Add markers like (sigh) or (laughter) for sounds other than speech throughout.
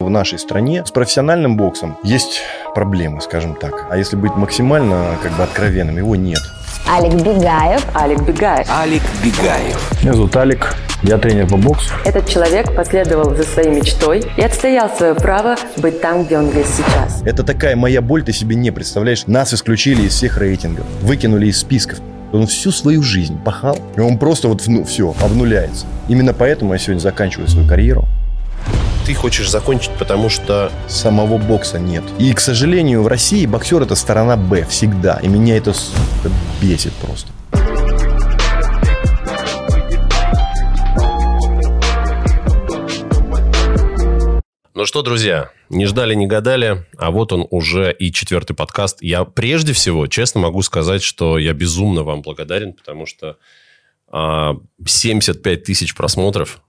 В нашей стране с профессиональным боксом есть проблемы, скажем так. А если быть максимально как бы откровенным, его нет. Алик Бегаев. Алик Бегаев. Алик Бегаев. Меня зовут Алик, я тренер по боксу. Этот человек последовал за своей мечтой и отстоял свое право быть там, где он есть сейчас. Это такая моя боль, ты себе не представляешь. Нас исключили из всех рейтингов, выкинули из списков. Он всю свою жизнь пахал, и он просто вот, ну, все, обнуляется. Именно поэтому я сегодня заканчиваю свою карьеру. Ты хочешь закончить, потому что... Самого бокса нет. И, к сожалению, в России боксер это сторона Б всегда. И меня это сука, бесит просто. Ну что, друзья, не ждали, не гадали, а вот он уже и четвертый подкаст. Я прежде всего, честно могу сказать, что я безумно вам благодарен, потому что а, 75 тысяч просмотров,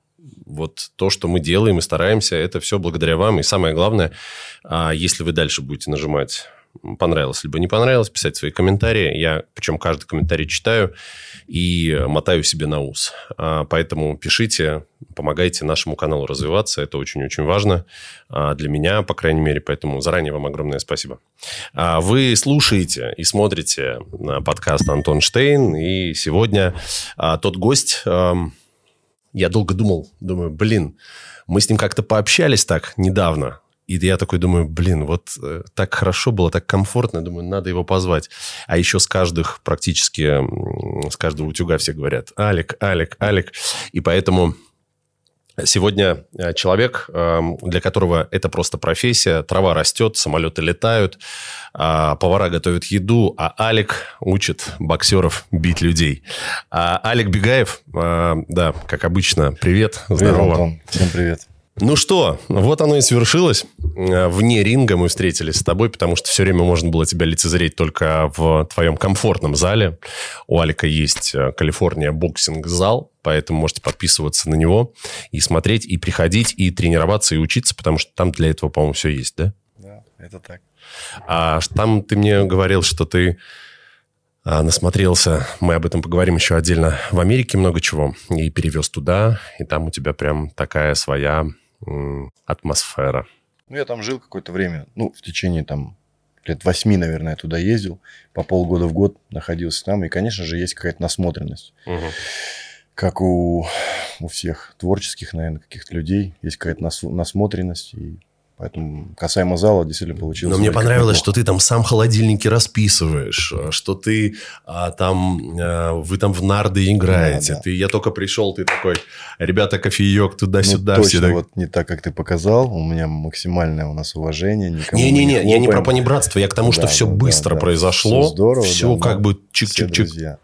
вот то, что мы делаем и стараемся, это все благодаря вам. И самое главное, а, если вы дальше будете нажимать понравилось, либо не понравилось, писать свои комментарии. Я, причем, каждый комментарий читаю и мотаю себе на ус. А, поэтому пишите, помогайте нашему каналу развиваться. Это очень-очень важно а, для меня, по крайней мере. Поэтому заранее вам огромное спасибо. Вы слушаете и смотрите подкаст Антон Штейн. И сегодня тот гость... Я долго думал, думаю, блин, мы с ним как-то пообщались так недавно, и я такой думаю, блин, вот э, так хорошо было, так комфортно, думаю, надо его позвать. А еще с каждых практически, с каждого утюга все говорят, Алик, Алик, Алик. И поэтому Сегодня э, человек, эм, для которого это просто профессия, трава растет, самолеты летают, а повара готовят еду, а Алик учит боксеров бить людей. А Алик Бегаев, э, да, как обычно, привет, здорово. Привет, Антон. Всем привет. Ну что, вот оно и свершилось. Э, вне ринга мы встретились с тобой, потому что все время можно было тебя лицезреть только в твоем комфортном зале. У Алика есть Калифорния боксинг-зал, поэтому можете подписываться на него и смотреть, и приходить, и тренироваться, и учиться, потому что там для этого, по-моему, все есть, да? Да, это так. А там ты мне говорил, что ты а, насмотрелся, мы об этом поговорим еще отдельно, в Америке много чего, и перевез туда, и там у тебя прям такая своя атмосфера. Ну, я там жил какое-то время, ну, в течение там лет восьми, наверное, я туда ездил, по полгода в год находился там, и, конечно же, есть какая-то насмотренность. Угу. Как у, у всех творческих, наверное, каких-то людей, есть какая-то нас, насмотренность, и Поэтому касаемо зала действительно получилось. Но мне понравилось, что ты там сам холодильники расписываешь, что ты а, там, а, вы там в нарды играете. Да, да. Ты, я только пришел, ты такой, ребята, кофеек туда-сюда. Ну, точно, так... вот не так, как ты показал. У меня максимальное у нас уважение. Не-не-не, я не про понебратство, я к тому, что да, все да, быстро да, произошло. Все здорово. Все да, как бы чик-чик-чик.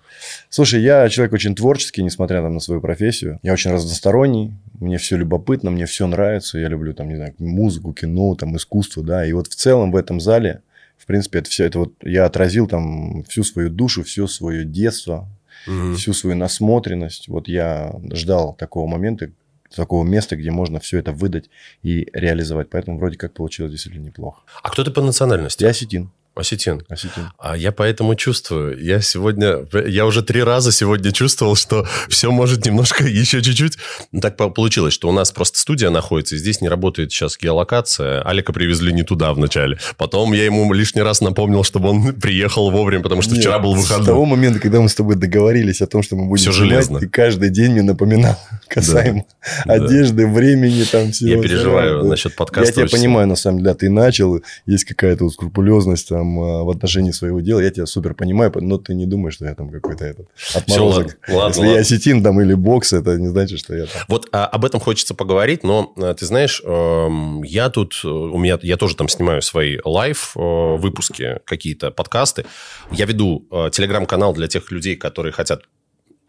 Слушай, я человек очень творческий, несмотря там, на свою профессию. Я очень разносторонний, мне все любопытно, мне все нравится. Я люблю там, не знаю, музыку, кино, там, искусство, да. И вот в целом в этом зале, в принципе, это все, это вот я отразил там всю свою душу, все свое детство, угу. всю свою насмотренность. Вот я ждал такого момента, такого места, где можно все это выдать и реализовать. Поэтому вроде как получилось действительно неплохо. А кто ты по национальности? Я осетин. Осетин. Осетин. А я поэтому чувствую. Я сегодня... Я уже три раза сегодня чувствовал, что все может немножко (laughs) еще чуть-чуть... Так получилось, что у нас просто студия находится, и здесь не работает сейчас геолокация. Алика привезли не туда вначале. Потом я ему лишний раз напомнил, чтобы он приехал вовремя, потому что Нет, вчера был выходной. С того момента, когда мы с тобой договорились о том, что мы будем все снимать, железно. ты каждый день мне напоминал (laughs) касаемо да. одежды, да. времени, там всего. Я переживаю да. насчет подкаста. Я тебя понимаю, на самом деле. Ты начал, есть какая-то вот скрупулезность там там а, в отношении своего дела, я тебя супер понимаю, но ты не думаешь, что я там какой-то этот отморозок. Все, ладно, ладно, Если ладно. я осетин там или бокс, это не значит, что я там... Вот а, об этом хочется поговорить, но а, ты знаешь, э, я тут, э, у меня, я тоже там снимаю свои live э, выпуски, какие-то подкасты. Я веду э, телеграм-канал для тех людей, которые хотят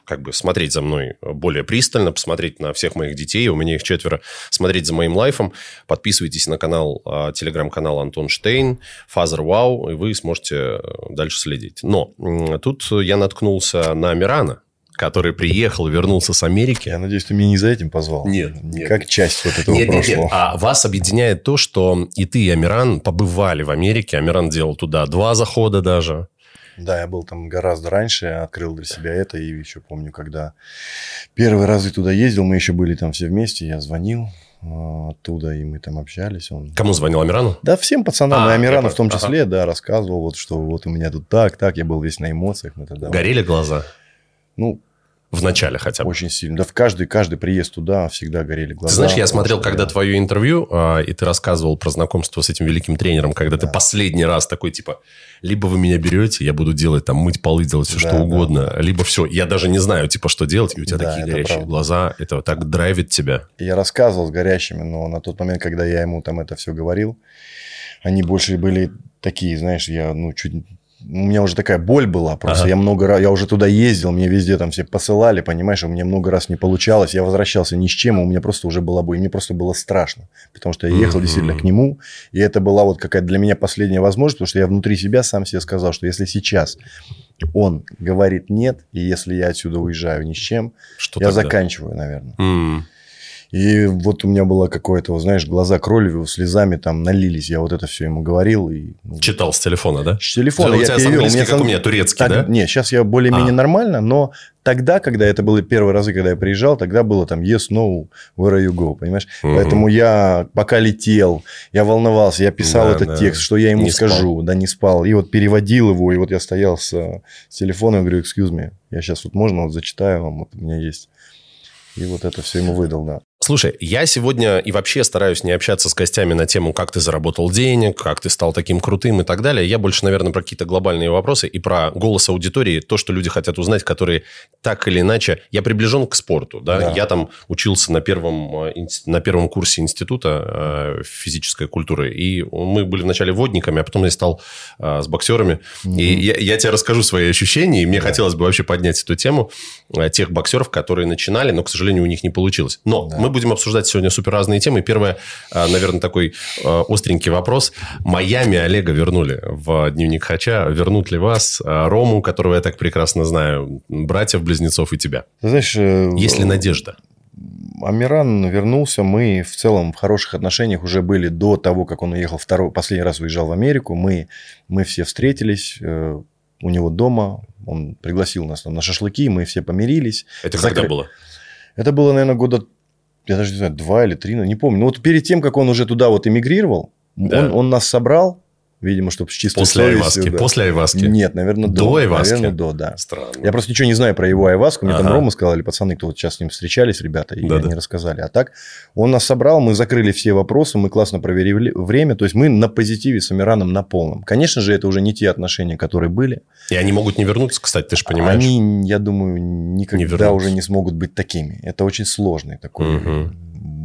как бы смотреть за мной более пристально, посмотреть на всех моих детей, у меня их четверо, смотреть за моим life ом. Подписывайтесь на канал, а, телеграм-канал Антон Штейн, Father Wow, и вы сможете э, дальше следить. Но тут я наткнулся на Мирана, который приехал, вернулся с Америки. Я надеюсь, ты меня не за этим позвал. Нет. нет. Как часть вот этого нет, прошлого. Нет, нет. А вас объединяет то, что и ты, и Амиран побывали в Америке. Амиран делал туда два захода даже. Да, я был там гораздо раньше, открыл для себя это. И еще помню, когда первый раз я туда ездил, мы еще были там все вместе, я звонил. а, оттуда, и мы там общались. Он... Кому звонил Амирану? Да, всем пацанам, А, и Амирану в том числе, Ага. да, рассказывал, вот, что вот у меня тут так, так, я был весь на эмоциях. Мы тогда, Горели глаза? Ну, В начале хотя бы. очень сильно. Да, в каждый, каждый приезд туда всегда горели глаза. Ты знаешь, я смотрел, когда я- твое интервью, а, и ты рассказывал про знакомство с этим великим тренером, когда ты Да. последний раз такой, типа, либо вы меня берете, я буду делать, там, мыть полы, делать все, Да, что да, угодно, либо все, я даже не знаю, типа, что делать, и у тебя Да, такие горящие правда. глаза, это вот так драйвит тебя. Я рассказывал с горящими, но на тот момент, когда я ему там это все говорил, они больше были такие, знаешь, я, ну, чуть... У меня уже такая боль была, просто Ага. я много раз, я уже туда ездил, мне везде там все посылали, понимаешь, у меня много раз не получалось, я возвращался ни с чем, у меня просто уже была боль, и мне просто было страшно, потому что я ехал Мгм. действительно к нему, и это была вот какая-то для меня последняя возможность, потому что я внутри себя сам себе сказал, что если сейчас он говорит нет, и если я отсюда уезжаю ни с чем, Что я тогда? заканчиваю, наверное. М, И вот у меня было какое-то, знаешь, глаза кровью, слезами там налились. Я вот это все ему говорил. И, ну, Читал с телефона, да? с телефона У я тебя с перевел. английский, как сам- у меня, турецкий, так, да? Не, сейчас я более-менее А. нормально, но тогда, когда это были первые разы, когда я приезжал, тогда было там yes, no, where you go, понимаешь? Мгм. Поэтому я пока летел, я волновался, я писал Да, этот да. текст, что я ему Не спал. скажу, да, не спал. И вот переводил его, и вот я стоял с, с телефоном, говорю, excuse me, я сейчас вот можно вот зачитаю вам, вот у меня есть. И вот это все ему выдал, да. Слушай, я сегодня и вообще стараюсь не общаться с гостями на тему, как ты заработал денег, как ты стал таким крутым и так далее. Я больше, наверное, про какие-то глобальные вопросы и про голос аудитории, то, что люди хотят узнать, которые так или иначе... Я приближен к спорту, да? Да. Я там учился на первом, э, на первом курсе института э, физической культуры, и мы были вначале водниками, а потом я стал э, с боксерами. И я, я тебе расскажу свои ощущения, и мне хотелось бы вообще поднять эту тему тех боксеров, которые начинали, но, к сожалению, у них не получилось. Но Да. мы будем обсуждать сегодня супер разные темы. Первое, э, наверное, такой э, остренький вопрос. Майами Олега вернули в дневник Хача. Вернут ли вас, э, Рому, которого я так прекрасно знаю, братьев-близнецов и тебя? Ты знаешь... Есть ли надежда? Амиран вернулся, мы в целом в хороших отношениях уже были до того, как он уехал второй, последний раз уезжал в Америку. Мы, мы все встретились у него дома, он пригласил нас там на шашлыки, мы все помирились. Это Закры- когда было? Это было, наверное, года, я даже не знаю, два или три, ну, не помню. Но вот перед тем, как он уже туда вот эмигрировал, Да. он, он нас собрал, видимо, чтобы с чистой После совестью, Айваски? да. После Айваски? Нет, наверное, до. До Айваски? Наверное, до, да. Странно. Я просто ничего не знаю про его айваску. Мне там Ага. Рома сказали, пацаны, кто вот сейчас с ним встречались, ребята, и Да-да. они рассказали. А так, он нас собрал, мы закрыли все вопросы, мы классно проверили время. То есть, мы на позитиве с Амираном на полном. Конечно же, это уже не те отношения, которые были. И они могут не вернуться, кстати, ты же понимаешь. Они, я думаю, никогда вернутся. уже не смогут быть такими. Это очень сложный такой... Мгм.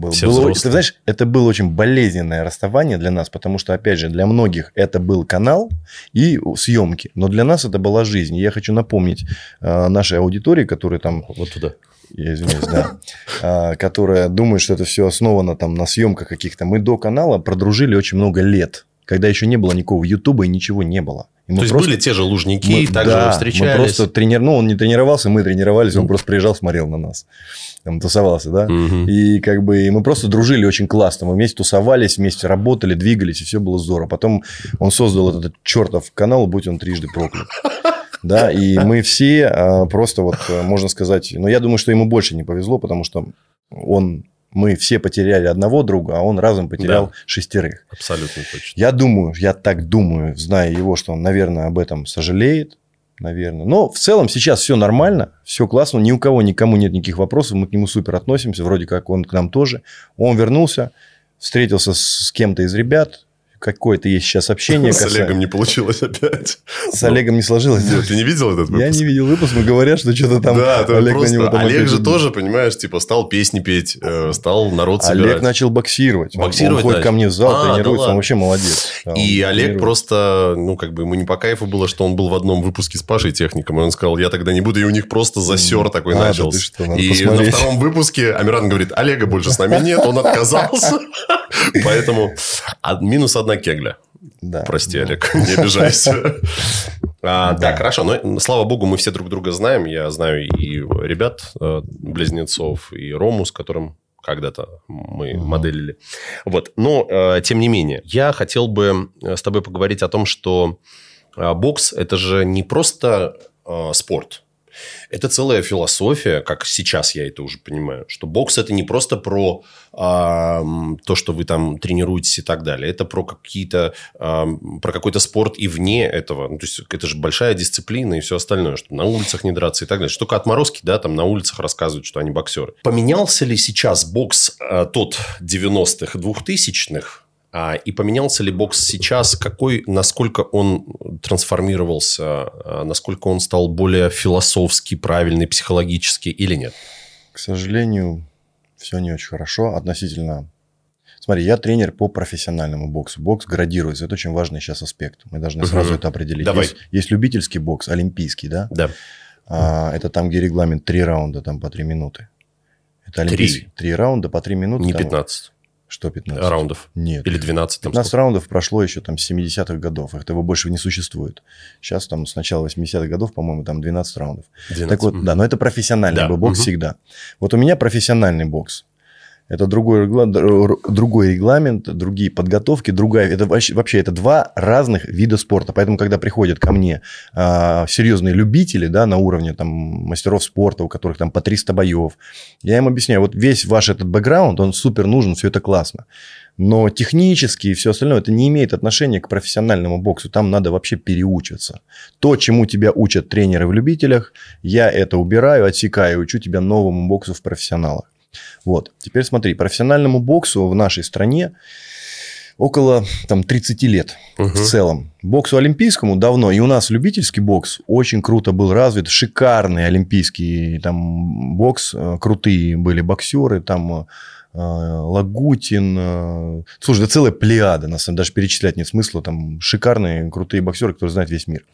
Все было- взрослые. ты знаешь, это было очень болезненное расставание для нас, потому что, опять же, для многих это был канал и съемки, но для нас это была жизнь. И я хочу напомнить э, нашей аудитории, которые там Вот туда. я извиняюсь, да, (laughs) а, которая думает, что это все основано там на съемках каких-то. Мы до канала продружили очень много лет, когда еще не было никакого Ютуба и ничего не было. Мы То есть просто- были те же лужники, мы- также да, встречались. Мы просто тренер... Ну, он не тренировался, мы тренировались, он просто приезжал, смотрел на нас. Там тусовался, да. Мгм. И как бы и мы просто дружили очень классно. Мы вместе тусовались, вместе работали, двигались, и все было здорово. Потом он создал этот чертов канал, будь он трижды проклят. (laughs) Да, и мы все а, просто вот, а, можно сказать, но я думаю, что ему больше не повезло, потому что он, мы все потеряли одного друга, а он разом потерял Да. шестерых. Абсолютно точно. Я думаю, я так думаю, зная его, что он, наверное, об этом сожалеет, наверное. Но в целом сейчас все нормально, все классно, ни у кого, никому нет никаких вопросов, мы к нему супер относимся, вроде как он к нам тоже. Он вернулся, встретился с, с кем-то из ребят, какое-то есть сейчас общение. С касаемо- Олегом не получилось опять. С Олегом не сложилось. Нет, Ты не видел этот выпуск? Я не видел выпуск, но говорят, что что-то там да, Олег просто... на него там Олег же тоже, понимаешь, типа стал песни петь, э, стал народ собирать. Олег начал боксировать. Боксировать он ходит ко мне в зал, А, тренируется, он вообще молодец. Да, И Олег просто, ну, как бы ему не по кайфу было, что он был в одном выпуске с Пашей Техником. И он сказал, я тогда не буду. И у них просто засер такой А, начался. что, и посмотреть. на втором выпуске Амиран говорит, Олега больше с нами нет, он отказался. (laughs) Поэтому а, минус одна кегля. Да. Прости, Олег, (laughs) не обижайся. (laughs) А, Да. Так, хорошо. Но, слава богу, мы все друг друга знаем. Я знаю и ребят, э, близнецов, и Рому, с которым когда-то мы Мгм. моделили. Вот. Но, э, тем не менее, я хотел бы э, с тобой поговорить о том, что бокс – это же не просто э, спорт. Это целая философия, как сейчас я это уже понимаю, что бокс это не просто про а, то, что вы там тренируетесь и так далее, это про какие-то а, про какой-то спорт и вне этого. Ну, то есть это же большая дисциплина и все остальное, что на улицах не драться и так далее. Что только отморозки, да, там на улицах рассказывают, что они боксеры. Поменялся ли сейчас бокс а, тот 90-х, 2000-х? А, и поменялся ли бокс сейчас? Какой, насколько он трансформировался? А, насколько он стал более философски правильный, психологически или нет? К сожалению, все не очень хорошо относительно... Смотри, я тренер по профессиональному боксу. Бокс градируется. Это очень важный сейчас аспект. Мы должны сразу угу. это определить. Давай. Есть, есть любительский бокс, олимпийский, да? Да. А, это там, где регламент три раунда, там по три минуты. Это олимпийский. Три раунда по три минуты. Не там... 15. Что 15? Раундов? Нет. Или 12? 15 раундов прошло еще там с 70-х годов. Этого больше не существует. Сейчас там с начала 80-х годов, по-моему, там 12 раундов. 12. Так вот, да, но это профессиональный Да, бокс мгм. всегда. Вот у меня профессиональный бокс. Это другой, регла- др- другой регламент, другие подготовки, другая. Это вообще, вообще это два разных вида спорта. Поэтому, когда приходят ко мне а, серьезные любители, да, на уровне там мастеров спорта, у которых там по 300 боев, я им объясняю, вот весь ваш этот бэкграунд, он супер нужен, все это классно. Но технически и все остальное это не имеет отношения к профессиональному боксу. Там надо вообще переучиться. То, чему тебя учат тренеры в любителях, я это убираю, отсекаю, учу тебя новому боксу в профессионалах. Вот. Теперь смотри, профессиональному боксу в нашей стране около там, 30 лет Мгм. в целом. Боксу олимпийскому давно. И у нас любительский бокс очень круто был развит. Шикарный олимпийский там, бокс. э, Крутые были боксеры. Там э, Лагутин. э, Слушай, да целая плеяда. На самом деле, даже перечислять нет смысла. Там шикарные, крутые боксеры, которые знают весь мир.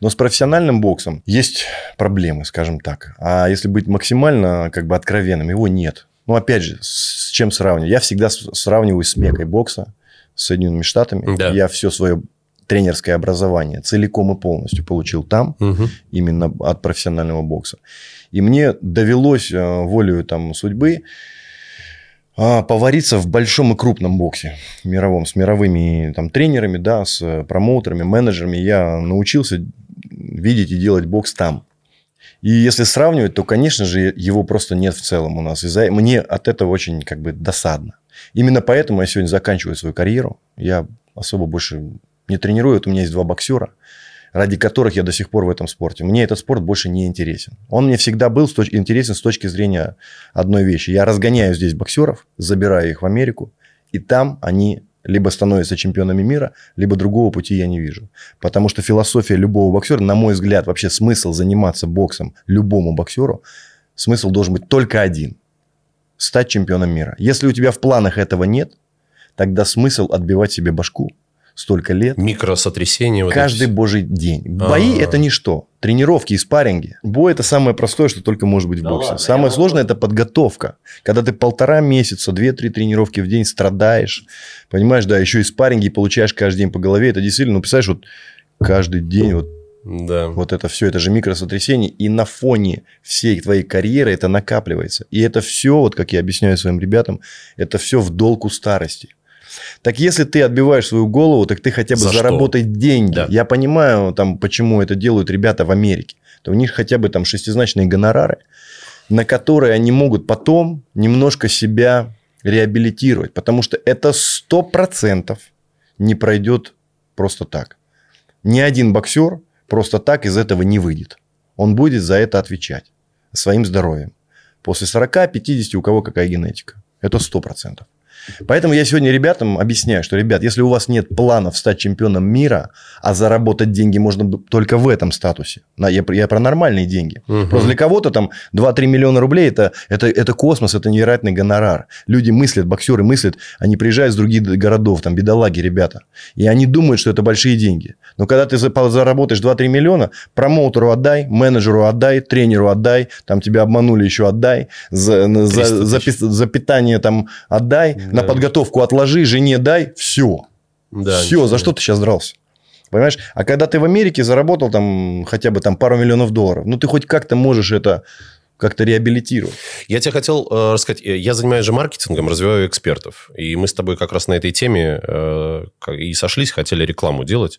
Но с профессиональным боксом есть проблемы, скажем так. А если быть максимально как бы откровенным, его нет. Ну, опять же, с чем сравнивать? Я всегда сравниваю с мекой бокса, с Соединенными Штатами. Да. Я все свое тренерское образование целиком и полностью получил там, Мгм. именно от профессионального бокса. И мне довелось э, волею там, судьбы а, повариться в большом и крупном боксе мировом, с мировыми там, тренерами, да, с промоутерами, менеджерами. Я научился видеть и делать бокс там. И если сравнивать, то, конечно же, его просто нет в целом у нас. И мне от этого очень как бы досадно. Именно поэтому я сегодня заканчиваю свою карьеру. Я особо больше не тренирую. Вот у меня есть два боксера, ради которых я до сих пор в этом спорте. Мне этот спорт больше не интересен. Он мне всегда был с точ- интересен с точки зрения одной вещи. Я разгоняю здесь боксеров, забираю их в Америку, и там они либо становятся чемпионами мира, либо другого пути я не вижу. Потому что философия любого боксера, на мой взгляд, вообще смысл заниматься боксом любому боксеру, смысл должен быть только один. Стать чемпионом мира. Если у тебя в планах этого нет, тогда смысл отбивать себе башку столько лет. Микросотрясение. вот Каждый эти- божий день. Бои А-а-а. это ничто. Тренировки и спарринги. Бой это самое простое, что только может быть в Да боксе. ладно, самое сложное это подготовка. Когда ты полтора месяца, две-три тренировки в день страдаешь. Понимаешь, да, еще и спарринги получаешь каждый день по голове. Это действительно, ну, представляешь, вот каждый день вот Да. вот это все, это же микросотрясение, и на фоне всей твоей карьеры это накапливается. И это все, вот как я объясняю своим ребятам, это все в долг у старости. Так если ты отбиваешь свою голову, так ты хотя бы За что? заработай деньги. Да. Я понимаю, там, почему это делают ребята в Америке. То у них хотя бы там шестизначные гонорары, на которые они могут потом немножко себя реабилитировать. Потому что это сто процентов не пройдет просто так. Ни один боксер просто так из этого не выйдет. Он будет за это отвечать своим здоровьем. После 40-50 у кого какая генетика. Это 100%. Поэтому я сегодня ребятам объясняю, что, ребят, если у вас нет планов стать чемпионом мира, а заработать деньги можно только в этом статусе, я, про- я про нормальные деньги. Мгм. Просто для кого-то там 2-3 миллиона рублей это, это, это космос, это невероятный гонорар. Люди мыслят, боксеры мыслят, они приезжают с других городов, там бедолаги ребята, и они думают, что это большие деньги. Но когда ты заработаешь 2-3 миллиона, промоутеру отдай, менеджеру отдай, тренеру отдай, там тебя обманули еще отдай, за, за, 300 за, за питание там отдай, на подготовку отложи, жене дай, все. Да, все, ничего. за что ты сейчас дрался? Понимаешь? А когда ты в Америке заработал там хотя бы там пару миллионов долларов, ну ты хоть как-то можешь это как-то реабилитировать. Я тебе хотел э, рассказать, э, я занимаюсь же маркетингом, развиваю экспертов. И мы с тобой как раз на этой теме э, и сошлись, хотели рекламу делать.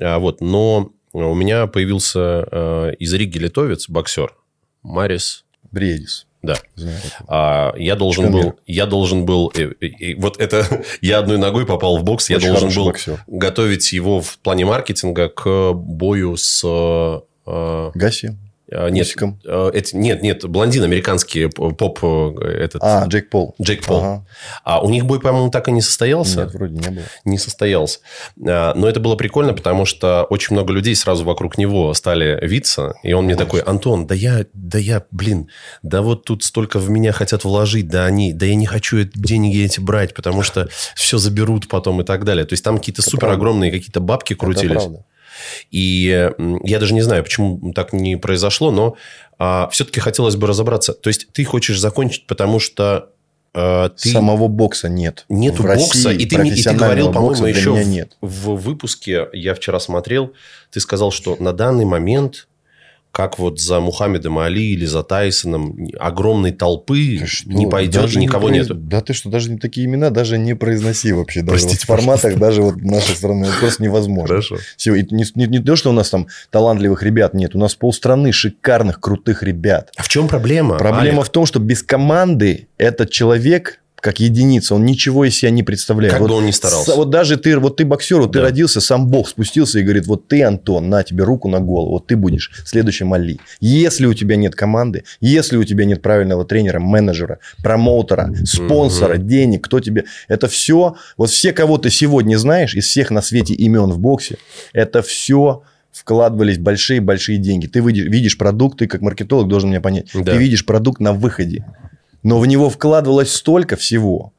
А, вот, но у меня появился э, из Риги литовец, боксер, Марис. Бредис. Да. Знаю. А, я должен Чемпион был, мира. я должен был, э, э, э, вот это, (laughs) я одной ногой попал в бокс, я Очень должен хороший был боксер. готовить его в плане маркетинга к бою с... э, э, Гаси. Э, нет, Усиком. э, эти- нет, нет, блондин американский, поп, э, этот, А, Джейк Пол. Джейк Пол. Ага. А у них бой, по-моему, так и не состоялся. Нет, вроде не было. не состоялся. А, Но это было прикольно, потому что очень много людей сразу вокруг него стали виться. И он мне такой, Антон, да я, да я, блин, да вот тут столько в меня хотят вложить, да они, да я не хочу деньги эти брать, потому что все заберут потом и так далее. То есть там какие-то Это супер огромные какие-то бабки Это крутились. правда. И я даже не знаю, почему так не произошло, но все-таки хотелось бы разобраться. То есть ты хочешь закончить, потому что а, ты... Самого бокса нет. Нету В бокса, России и ты, и ты говорил, по-моему, еще в, нет. в выпуске, я вчера смотрел, ты сказал, что на данный момент, как вот за Мухаммедом Али или за Тайсоном, огромной толпы Ты что, не пойдет, даже не никого произ- нету. Да ты что, даже не такие имена даже не произноси вообще. Даже вот Простите, в форматах даже вот нашей страны это просто невозможно. Хорошо. Всё, и Не, не- не то, что у нас там талантливых ребят нет. У нас полстраны шикарных, крутых ребят. А в чем проблема? Проблема Алик? в том, что без команды этот человек как единица, он ничего из себя не представляет. Как вот, бы он ни старался. вот даже ты, вот ты боксер, вот ты Да. родился, сам Бог спустился и говорит, вот ты, Антон, на тебе руку на голову, вот ты будешь следующим Али. Если у тебя нет команды, если у тебя нет правильного тренера, менеджера, промоутера, спонсора, денег, кто тебе... Это все, вот все, кого ты сегодня знаешь, из всех на свете имен в боксе, это все вкладывались большие-большие деньги. Ты видишь, видишь продукт, ты как маркетолог должен меня понять. Да. Ты видишь продукт на выходе. Но в него вкладывалось столько всего.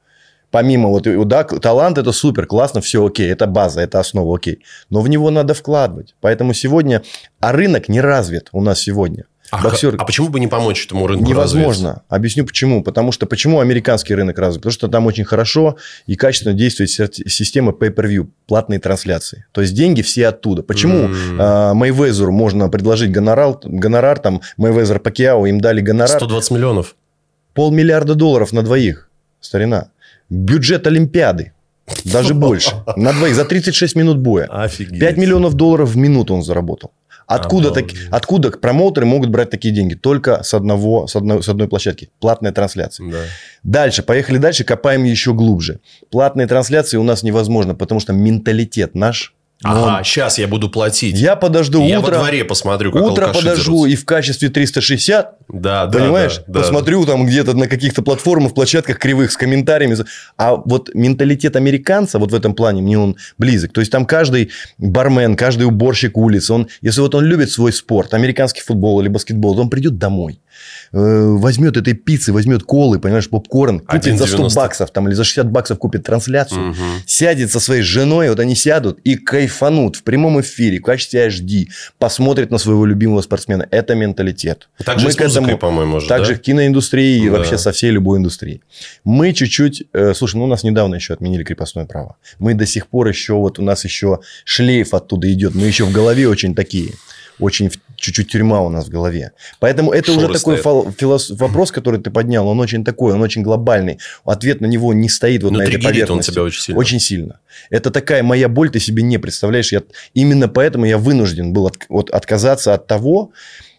Помимо вот, да, талант это супер, классно, все окей, это база, это основа, окей. Но в него надо вкладывать. Поэтому сегодня, а рынок не развит у нас сегодня. А, Боксер- а почему бы не помочь этому рынку Невозможно. развиться? Объясню почему. Потому что почему американский рынок развит? Потому что там очень хорошо и качественно действует система pay-per-view, платные трансляции. То есть деньги все оттуда. Почему а, Мейвезеру можно предложить гонорар, гонорар там Мейвезер Пакиао, им дали гонорар 120 миллионов. Полмиллиарда долларов на двоих, старина. Бюджет Олимпиады. Даже больше. На двоих. За 36 минут боя. Офигеть. 5 миллионов долларов в минуту он заработал. Откуда, так, откуда промоутеры могут брать такие деньги? Только с, одного, с, одной, с одной площадки. Платная трансляция. Да. Дальше, поехали дальше, копаем еще глубже. Платные трансляции у нас невозможно, потому что менталитет наш. Ага, он- сейчас я буду платить. Я подожду Я утро. во дворе посмотрю, как Утро подожду дерутся. и в качестве 360 Да, да, Понимаешь? да, да. Посмотрю там где-то на каких-то платформах, площадках кривых с комментариями. А вот менталитет американца вот в этом плане мне он близок. То есть там каждый бармен, каждый уборщик улицы, он, если вот он любит свой спорт, американский футбол или баскетбол, то он придет домой, возьмет этой пиццы, возьмет колы, понимаешь, попкорн, купит за 100 1,90. баксов там, или за 60 баксов купит трансляцию, Мгм. сядет со своей женой, вот они сядут и кайфанут в прямом эфире, в качестве HD, посмотрят на своего любимого спортсмена. Это менталитет. Так же Мы с к этому- музыкой, по-моему, же, также да? в киноиндустрии и Да. вообще со всей любой индустрии. Мы чуть-чуть... э, слушай, ну у нас недавно еще отменили крепостное право. Мы до сих пор еще... Вот у нас еще шлейф оттуда идет. Мы еще в голове очень такие. Очень в- чуть-чуть тюрьма у нас в голове. Поэтому это Шоры уже такой фол- филос- вопрос, который ты поднял. Он очень такой, он очень глобальный. Ответ на него не стоит вот Но на этой триггерит он поверхности. тебя очень сильно. Очень сильно. Это такая моя боль, ты себе не представляешь. Я, именно поэтому я вынужден был от- вот отказаться от того,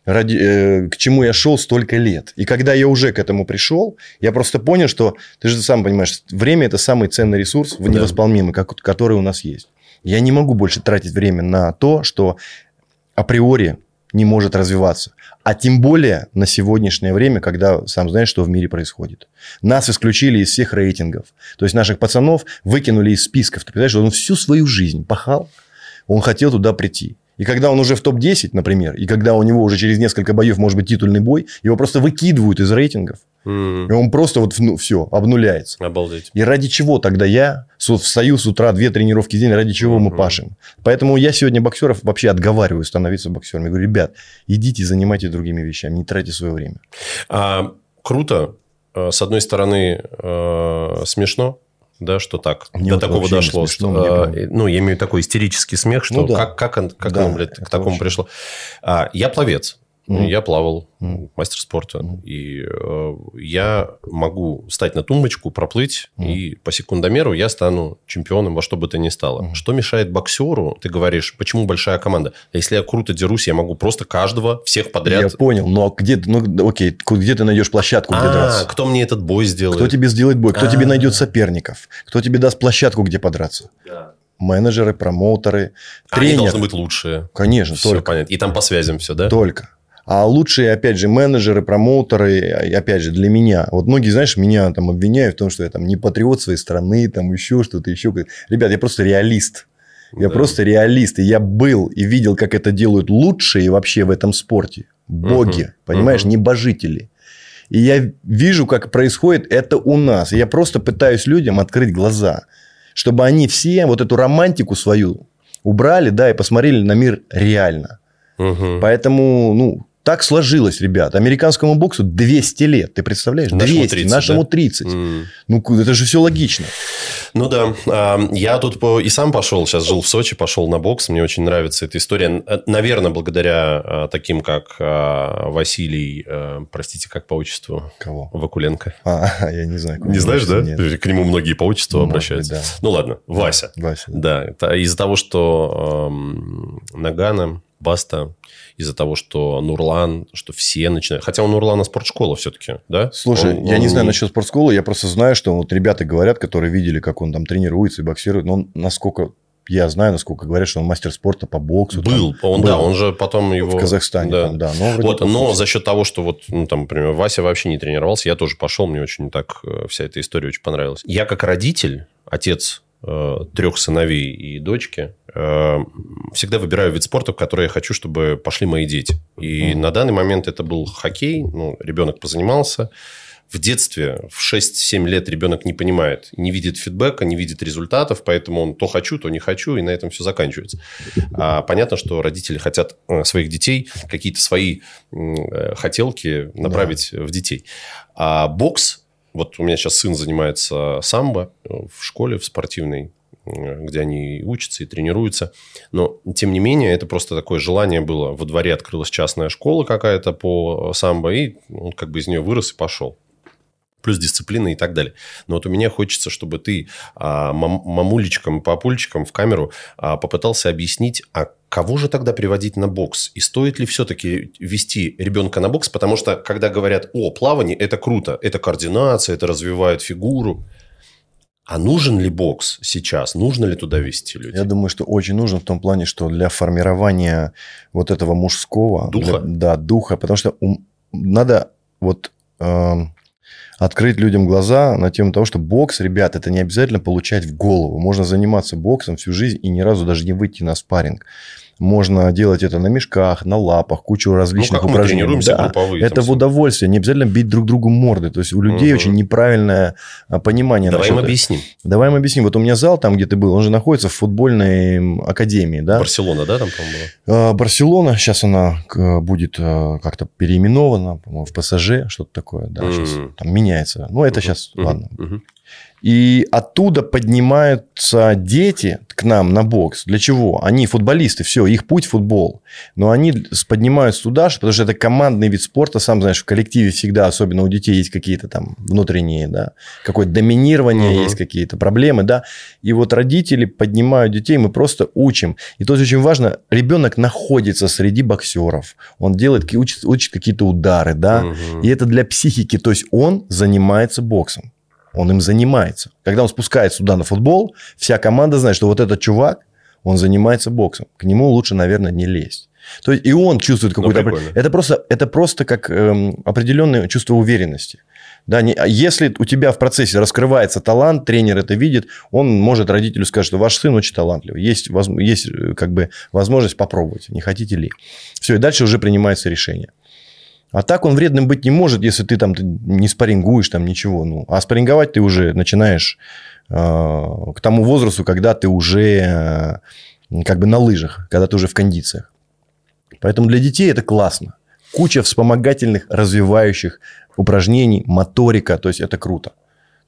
ради, э, к чему я шел столько лет. И когда я уже к этому пришел, я просто понял, что ты же сам понимаешь, время это самый ценный ресурс, Да. невосполнимый, как, который у нас есть. Я не могу больше тратить время на то, что априори не может развиваться. А тем более на сегодняшнее время, когда сам знаешь, что в мире происходит. Нас исключили из всех рейтингов. То есть наших пацанов выкинули из списков. Ты понимаешь, он всю свою жизнь пахал, он хотел туда прийти. И когда он уже в топ-10, например, и когда у него уже через несколько боев может быть титульный бой, его просто выкидывают из рейтингов. М, И он просто вот ну, все, обнуляется. Обалдеть. И ради чего тогда я встаю с утра, две тренировки в день, ради чего мы Мгм. пашем? Поэтому я сегодня боксеров вообще отговариваю становиться боксером. Я говорю, ребят, идите занимайтесь другими вещами, не тратьте свое время. А, круто. А, С одной стороны, э, смешно, да, что так. Мне до вот такого вообще дошло. смешно, мне А, ну, я имею такой истерический смех, что Ну да. как, как, как Да, оно, блядь, к такому очень- пришло. А, я пловец. Mm. Я плавал, mm. мастер спорта. Mm. И э, я могу встать на тумбочку, проплыть, mm. и по секундомеру я стану чемпионом во что бы то ни стало. Mm. Что мешает боксеру? Ты говоришь, почему большая команда? А если я круто дерусь, я могу просто каждого, всех подряд... Я понял, но где, ну, окей, где ты найдешь площадку, где а, драться? кто мне этот бой сделает? Кто тебе сделает бой? Кто А-а-а. тебе найдет соперников? Кто тебе даст площадку, где подраться? Да менеджеры, промоутеры, тренеры. Они должны быть лучшие. Конечно, все только. понятно. И там по связям все, да? Только. А лучшие, опять же, менеджеры, промоутеры, опять же, для меня. Вот многие, знаешь, меня там обвиняют в том, что я там не патриот своей страны, там еще что-то, еще. Ребят, я просто реалист. Я да. просто реалист. И я был и видел, как это делают лучшие вообще в этом спорте. Боги, угу. понимаешь, угу. небожители. И я вижу, как происходит это у нас. И я просто пытаюсь людям открыть глаза, чтобы они все вот эту романтику свою убрали, да, и посмотрели на мир реально. Угу. Поэтому, ну, так сложилось, ребят. Американскому боксу 200 лет. Ты представляешь? 200. Нашему 30. Нашему 30. Да? Mm. Ну, это же все логично. Ну да. А, я тут и сам пошел. Сейчас жил в Сочи, пошел на бокс. Мне очень нравится эта история. Наверное, благодаря а, таким, как а, Василий, простите, как по отчеству? Кого? Вакуленко. А, (laughs) я не знаю. Не знаешь, да? Нет. К нему многие по отчеству Может обращаются. Быть, да. Ну ладно, Вася. Вася. Да. да. Из-за того, что э, Нагана, Баста из-за того, что Нурлан, что все начинают... Хотя у Нурлана спортшкола все-таки, да? Слушай, он, я он... не знаю насчет спортшколы, я просто знаю, что вот ребята говорят, которые видели, как он там тренируется и боксирует, но он насколько я знаю, насколько говорят, что он мастер спорта по боксу. Был, там, он, был. да, он же потом его... В Казахстане, да. Там, да но, вот, но за счет того, что вот, ну, там, например, Вася вообще не тренировался, я тоже пошел, мне очень так э, вся эта история очень понравилась. Я как родитель, отец трех сыновей и дочки, э, всегда выбираю вид спорта, в который я хочу, чтобы пошли мои дети. И mm. на данный момент это был хоккей. Ну, ребенок позанимался. В детстве, в 6-7 лет ребенок не понимает, не видит фидбэка, не видит результатов, поэтому он то хочу, то не хочу, и на этом все заканчивается. А понятно, что родители хотят э, своих детей, какие-то свои хотелки направить да. в детей. А бокс вот у меня сейчас сын занимается самбо э, в школе, в спортивной, э, где они учатся и тренируются. Но, тем не менее, это просто такое желание было. Во дворе открылась частная школа какая-то по самбо, и он как бы из нее вырос и пошел плюс дисциплина и так далее. Но вот у меня хочется, чтобы ты а, мам, мамулечкам, папульчикам в камеру а, попытался объяснить, а кого же тогда приводить на бокс? И стоит ли все-таки вести ребенка на бокс? Потому что, когда говорят, о, плавание, это круто, это координация, это развивает фигуру. А нужен ли бокс сейчас? Нужно ли туда вести людей? Я думаю, что очень нужен в том плане, что для формирования вот этого мужского... Духа? Для, да, духа. Потому что надо вот... Э, открыть людям глаза на тему того, что бокс, ребят, это не обязательно получать в голову. Можно заниматься боксом всю жизнь и ни разу даже не выйти на спарринг. Можно делать это на мешках, на лапах, кучу различных ну, упражнений. Да, групповые. Это в удовольствие. Не обязательно бить друг другу морды. То есть у людей угу. очень неправильное а, понимание. Давай им объясним. Давай им объясним. Вот у меня зал там, где ты был, он же находится в футбольной академии. Да? Барселона, да, там, по-моему, была? Барселона. Сейчас она будет а, как-то переименована, по-моему, в ПСЖ, что-то такое. Да, mm. сейчас там меняется. Ну, это uh сейчас, uh ладно. uh и оттуда поднимаются дети к нам на бокс. Для чего? Они футболисты, все, их путь футбол. Но они поднимаются туда, потому что это командный вид спорта. Сам знаешь, в коллективе всегда, особенно у детей, есть какие-то там внутренние, да, какое-то доминирование, угу. есть какие-то проблемы, да. И вот родители поднимают детей, мы просто учим. И то есть очень важно, ребенок находится среди боксеров. Он делает, учит, учит какие-то удары, да. Угу. И это для психики. То есть он занимается боксом он им занимается. Когда он спускается сюда на футбол, вся команда знает, что вот этот чувак, он занимается боксом. К нему лучше, наверное, не лезть. То есть и он чувствует ну, какую-то... это, просто, это просто как эм, определенное чувство уверенности. Да, не, а если у тебя в процессе раскрывается талант, тренер это видит, он может родителю сказать, что ваш сын очень талантливый, есть, воз, есть э, как бы возможность попробовать, не хотите ли. Все, и дальше уже принимается решение. А так он вредным быть не может, если ты там не спаррингуешь, там ничего. Ну, а спарринговать ты уже начинаешь э, к тому возрасту, когда ты уже э, как бы на лыжах, когда ты уже в кондициях. Поэтому для детей это классно. Куча вспомогательных, развивающих упражнений, моторика, то есть это круто.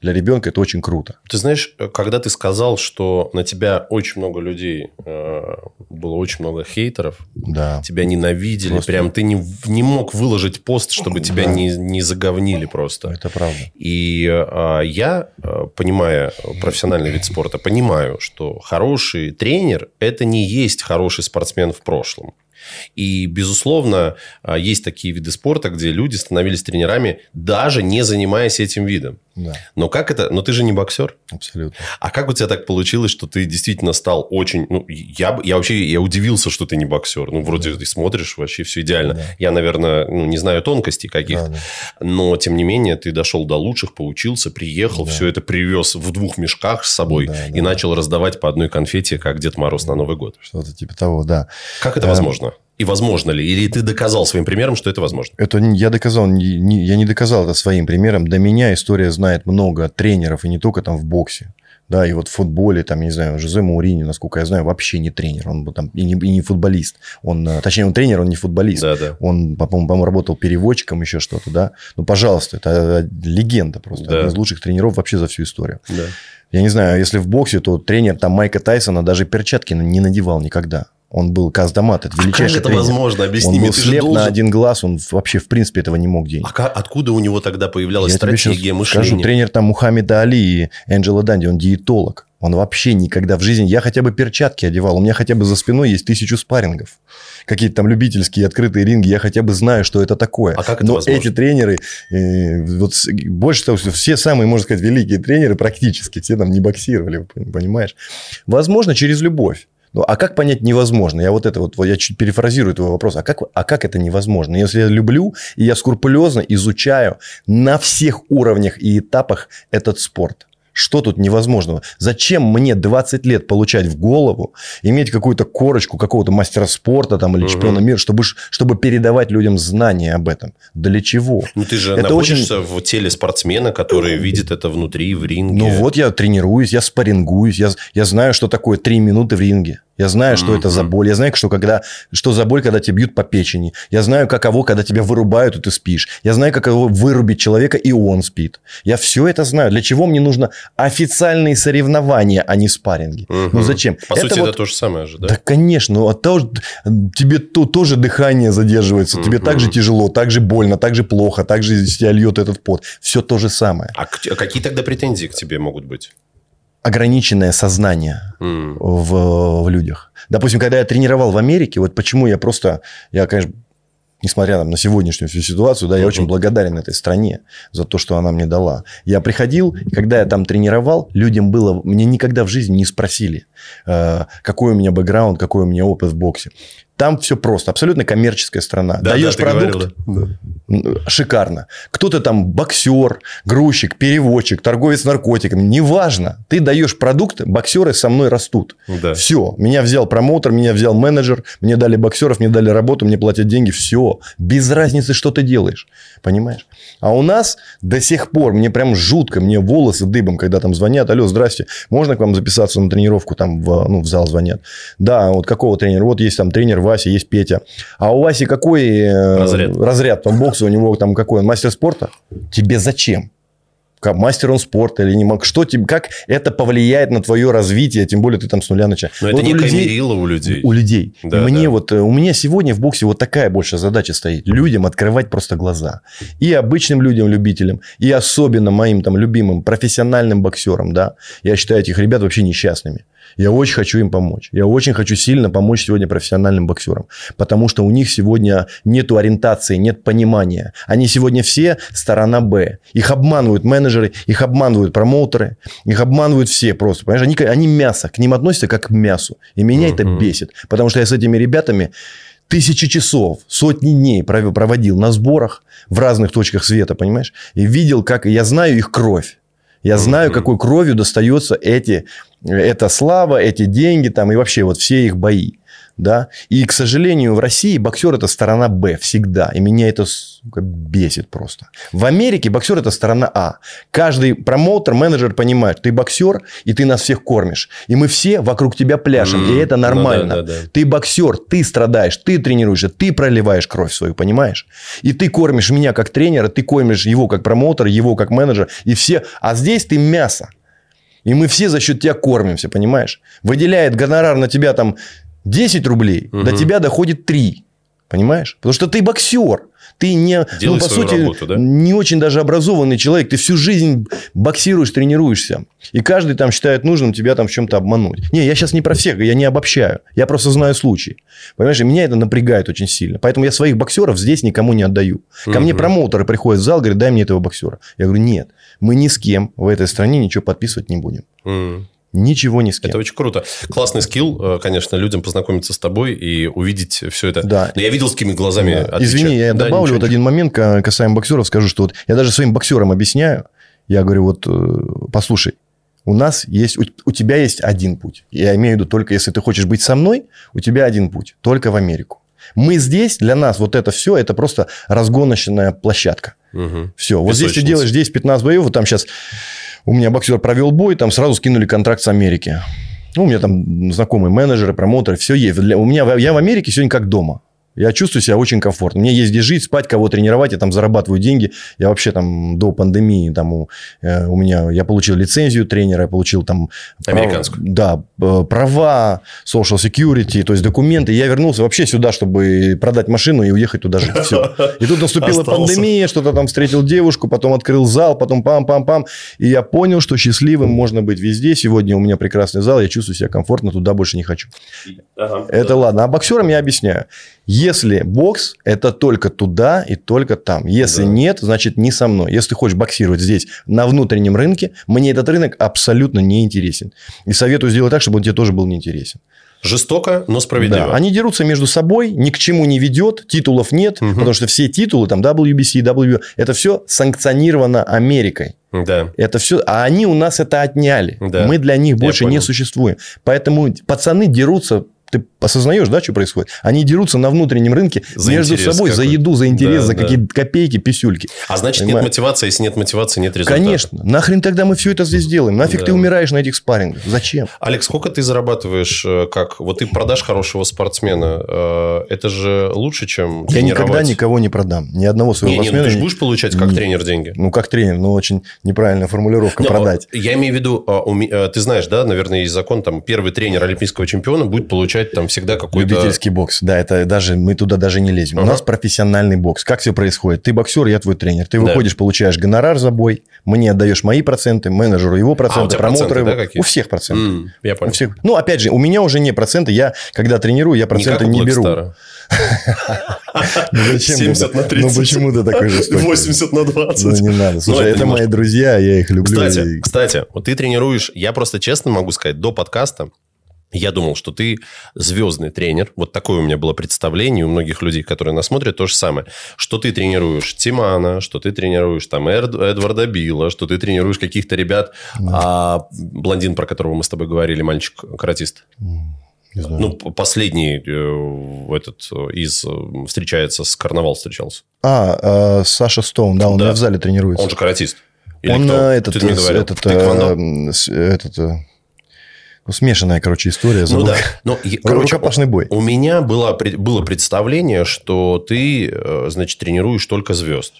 Для ребенка это очень круто. Ты знаешь, когда ты сказал, что на тебя очень много людей, э, было очень много хейтеров, Да. тебя ненавидели, Просто- прям ты не, не мог выложить пост, чтобы тебя Да. не, не заговнили просто. Это правда. И э, я, э, понимая профессиональный вид спорта, понимаю, что хороший тренер – это не есть хороший спортсмен в прошлом. И, безусловно, э, есть такие виды спорта, где люди становились тренерами, даже не занимаясь этим видом. Да, Но как это? Но ты же не боксер. абсолютно. А как у тебя так получилось, что ты действительно стал очень... Ну, я, я вообще я удивился, что ты не боксер. Ну, вроде ты смотришь, вообще все идеально. Да. Я, наверное, ну, не знаю тонкостей каких-то. Да, да. Но, тем не менее, ты дошел до лучших, поучился, приехал, Да. все это привез в двух мешках с собой Да, и да. начал раздавать по одной конфете, как Дед Мороз на Новый год. Что-то типа того, да. Как это Эм. возможно? И возможно ли? Или ты доказал своим примером, что это возможно? Это я доказал, не- я не доказал это своим примером. До меня история знает много тренеров, и не только там в боксе. Да, и вот в футболе, там, я не знаю, Жозе Маурини, насколько я знаю, вообще не тренер. Он там и не, и не футболист. Он, э, точнее, он тренер, он не футболист. Да, да. Он, по-моему, по-моему, работал переводчиком, еще что-то, да. Ну, пожалуйста, это э, легенда просто. Да. Один из лучших тренеров вообще за всю историю. Да. Я не знаю, если в боксе, то тренер там Майка Тайсона даже перчатки не надевал никогда. Он был Каздамат, это А как величайший это тренер. возможно? Объясни Он мне, был ты слеп должен- на один глаз, он вообще, в принципе, этого не мог делать. А ка- откуда у него тогда появлялась Я стратегия мышления? скажу, тренер там Мухаммеда Али и Энджела Данди, он диетолог. Он вообще никогда в жизни... Я хотя бы перчатки одевал, у меня хотя бы за спиной есть тысячу спаррингов. Какие-то там любительские открытые ринги, я хотя бы знаю, что это такое. А как это Но возможно? эти тренеры, э, вот больше того, все самые, можно сказать, великие тренеры практически, все там не боксировали, понимаешь? Возможно, через любовь. Ну, а как понять невозможно? Я вот это вот, я чуть перефразирую твой вопрос. А как, а как это невозможно? Если я люблю, и я скрупулезно изучаю на всех уровнях и этапах этот спорт. Что тут невозможного? Зачем мне 20 лет получать в голову, иметь какую-то корочку какого-то мастера спорта там, или Мгм. чемпиона мира, чтобы, чтобы передавать людям знания об этом? Для чего? Ну, ты же Это находишься в теле спортсмена, который видит это внутри, в ринге. Ну вот я тренируюсь, я спаррингуюсь, я, я знаю, что такое три минуты в ринге. Я знаю, что это за боль. Я знаю, что, когда, что за боль, когда тебя бьют по печени. Я знаю, каково, когда тебя вырубают, и ты спишь. Я знаю, каково вырубить человека, и он спит. Я все это знаю. Для чего мне нужно официальные соревнования, а не спарринги? Мгм. Ну зачем? По сути, вот- это то же самое же, да? Да, конечно. Ну, а то, тебе то, тоже дыхание задерживается. Тебе Мгм. так же тяжело, так же больно, так же плохо, так же тебя льет этот пот. Все то же самое. А, а какие тогда претензии к тебе могут быть? Ограниченное сознание М. в, в людях. Допустим, когда я тренировал в Америке, вот почему я просто, я, конечно, несмотря там, на сегодняшнюю всю ситуацию, да, я Мгм. очень благодарен этой стране за то, что она мне дала. Я приходил, и когда я там тренировал, людям было, мне никогда в жизни не спросили, э, какой у меня бэкграунд, какой у меня опыт в боксе. Там все просто, абсолютно коммерческая страна. Да, Даешь да, продукт, говорил, да. Шикарно. Кто-то там боксер, грузчик, переводчик, торговец наркотиками. Неважно. Ты даешь продукт, боксеры со мной растут. Да. Все. Меня взял промоутер, меня взял менеджер, мне дали боксеров, мне дали работу, мне платят деньги. Все. Без разницы, что ты делаешь. Понимаешь? А у нас до сих пор, мне прям жутко, мне волосы дыбом, когда там звонят. Алло, здрасте, можно к вам записаться на тренировку? Там в, ну, в зал звонят. Да, вот какого тренера? Вот есть там тренер Вася, есть Петя. А у Васи какой э, Разряд. разряд по боксу? У него там какой? Он мастер спорта? Тебе зачем? Как мастер он спорта или не мог? Что тебе, как это повлияет на твое развитие? Тем более ты там с нуля начинаешь. Но это Вот у некое людей- мерило у людей. у людей. Да, и мне да. вот, э, у меня сегодня в боксе вот такая больше задача стоит. Людям открывать просто глаза. И обычным людям, любителям, и особенно моим там любимым профессиональным боксерам, да. Я считаю этих ребят вообще несчастными. Я очень хочу им помочь. Я очень хочу сильно помочь сегодня профессиональным боксерам. Потому что у них сегодня нет ориентации, нет понимания. Они сегодня все сторона Б. Их обманывают менеджеры, их обманывают промоутеры, их обманывают все просто. Понимаешь, они, они мясо, к ним относятся как к мясу. И меня это Мгм. бесит. Потому что я с этими ребятами тысячи часов, сотни дней пров- проводил на сборах в разных точках света, понимаешь? И видел, как... Я знаю их кровь. Я знаю, какой кровью достается эти, эта слава, эти деньги там и вообще вот все их бои. Да. И, к сожалению, в России боксер это сторона Б всегда. И меня это сука, бесит просто. В Америке боксер это сторона А. Каждый промоутер, менеджер понимает, ты боксер, и ты нас всех кормишь. И мы все вокруг тебя пляшем, Мгм. и это Ну да, нормально. да, да. Ты боксер, ты страдаешь, ты тренируешься, ты проливаешь кровь свою, понимаешь? И ты кормишь меня как тренера, ты кормишь его как промоутер, его как менеджер, и все. А здесь ты мясо. И мы все за счет тебя кормимся, понимаешь? Выделяет гонорар на тебя там 10 рублей, до тебя доходит 3. Понимаешь? Потому что ты боксер. Ты не, Делай ну, по сути, работу, да? не очень даже образованный человек. Ты всю жизнь боксируешь, тренируешься. И каждый там считает нужным тебя там в чем-то обмануть. Не, я сейчас не про всех, я не обобщаю. Я просто знаю случаи. Понимаешь, и меня это напрягает очень сильно. Поэтому я своих боксеров здесь никому не отдаю. Ко мне Мгм. промоутеры приходят в зал, говорят, дай мне этого боксера. Я говорю, нет, мы ни с кем в этой стране ничего подписывать не будем. М. Ничего ни с кем. Это очень круто. Классный скилл, э, конечно, людям познакомиться с тобой и увидеть все это. Да. Я видел, с какими глазами Да. отвечают. Извини, я Да, добавлю ничего, вот один момент ка- касаемо боксеров. Скажу, что вот я даже своим боксерам объясняю. Я говорю, вот э, послушай, у нас есть, у, у тебя есть один путь. Я имею в виду только, если ты хочешь быть со мной, у тебя один путь. Только в Америку. Мы здесь, для нас вот это все, это просто разгоночная площадка. Мгм. Все. Вот здесь ты делаешь 10-15 боев. Вот там сейчас у меня боксер провел бой, там сразу скинули контракт с Америки. Ну, у меня там знакомые менеджеры, промоутеры, все есть. Для- у меня, я в Америке сегодня как дома. Я чувствую себя очень комфортно. Мне есть где жить, спать, кого тренировать. Я там зарабатываю деньги. Я вообще там до пандемии, там у, э, у меня, я получил лицензию тренера, я получил там... прав- Американскую. да, э, права, social security, то есть документы. Я вернулся вообще сюда, чтобы продать машину и уехать туда жить. Все. И тут наступила Остался. пандемия, что-то там встретил девушку, потом открыл зал, потом пам-пам-пам. И я понял, что счастливым можно быть везде. Сегодня у меня прекрасный зал, я чувствую себя комфортно, туда больше не хочу. Ага, Это да. ладно. А боксерам я объясняю. Если бокс, это только туда и только там. Если Да. нет, значит не со мной. Если ты хочешь боксировать здесь, на внутреннем рынке, мне этот рынок абсолютно не интересен. И советую сделать так, чтобы он тебе тоже был неинтересен. Жестоко, но справедливо. Да, они дерутся между собой, ни к чему не ведет, титулов нет, Мгм. потому что все титулы, там WBC, W, это все санкционировано Америкой. Да. Это все, а они у нас это отняли. Да. Мы для них Я больше не существуем. Поэтому пацаны дерутся. Ты осознаешь, да, что происходит? Они дерутся на внутреннем рынке За между собой, за еду, за интерес, Да, за да. какие-то копейки, писюльки. А значит, Понимаю. нет мотивации. Если нет мотивации, нет результата. Конечно. Нахрен тогда мы все это здесь делаем? Нафиг Да. ты умираешь на этих спаррингах? Зачем? Алекс, сколько ты зарабатываешь, э, как... Вот ты продашь хорошего спортсмена. э, Это же лучше, чем Я никогда никого не продам. Ни одного своего Не, не, ну спортсмена ты же будешь получать как Не. тренер деньги. Ну, как тренер, но очень неправильная формулировка Не, продать. а, Я имею в виду, а, а, ты знаешь, да, наверное, есть закон, там, первый тренер олимпийского чемпиона будет получать там всегда какой-то... Любительский бокс. Да, это даже мы туда даже не лезем. У Ага. нас профессиональный бокс. Как все происходит? Ты боксер, я твой тренер. Ты Да. выходишь, получаешь гонорар за бой, мне отдаешь мои проценты, менеджеру его проценты, А, у тебя промоутеру проценты, его. да, какие-то? у всех проценты. М, я У понял. всех. Ну, опять же, у меня уже не проценты. Я, когда тренирую, я Не проценты у не, беру. Блэкстара. (laughs) Ну, зачем ты 70 так? на 30. Ну, почему ты такой жестокий? 80 на 20. Ну, не надо. Слушай, это это мои друзья, я их люблю. Кстати, вот ты тренируешь, я просто честно могу сказать, до подкаста я думал, что ты звездный тренер. Вот такое у меня было представление у многих людей, которые нас смотрят, то же самое. Что ты тренируешь Тимана, что ты тренируешь там Эд- Эдварда Билла, что ты тренируешь каких-то ребят. А блондин, про которого мы с тобой говорили, мальчик-каратист. Ну, последний э, этот из встречается с Карнавал встречался. А, э, Саша Стоун, да, он Да. в зале тренируется. Он же каратист. Или он кто? этот, Ты говорил. этот, э, этот, э, ну, смешанная, короче, история. Ну забыл. да. Но, я- (laughs) короче, Рукопашный бой. У меня было, было представление, что ты, э, значит, тренируешь только звезд.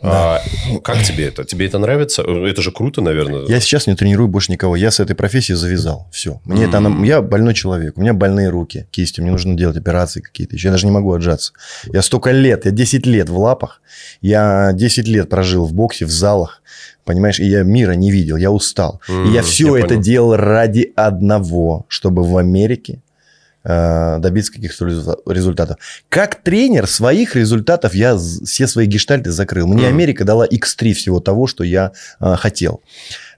А, как тебе это? Тебе это нравится? Это же круто, наверное. Я сейчас не тренирую больше никого. Я с этой профессией завязал. Все. Мне это она- Я больной человек. У меня больные руки, кисти. Мне нужно делать операции какие-то. Еще я даже не могу отжаться. Я столько лет, я 10 лет в лапах. Я 10 лет прожил в боксе, в залах. Понимаешь, и я мира не видел, я устал. и я все я это понял. делал ради одного, чтобы в Америке добиться каких-то результа- результатов. Как тренер своих результатов я все свои гештальты закрыл. Мне Мгм. Америка дала x3 всего того, что я э, хотел.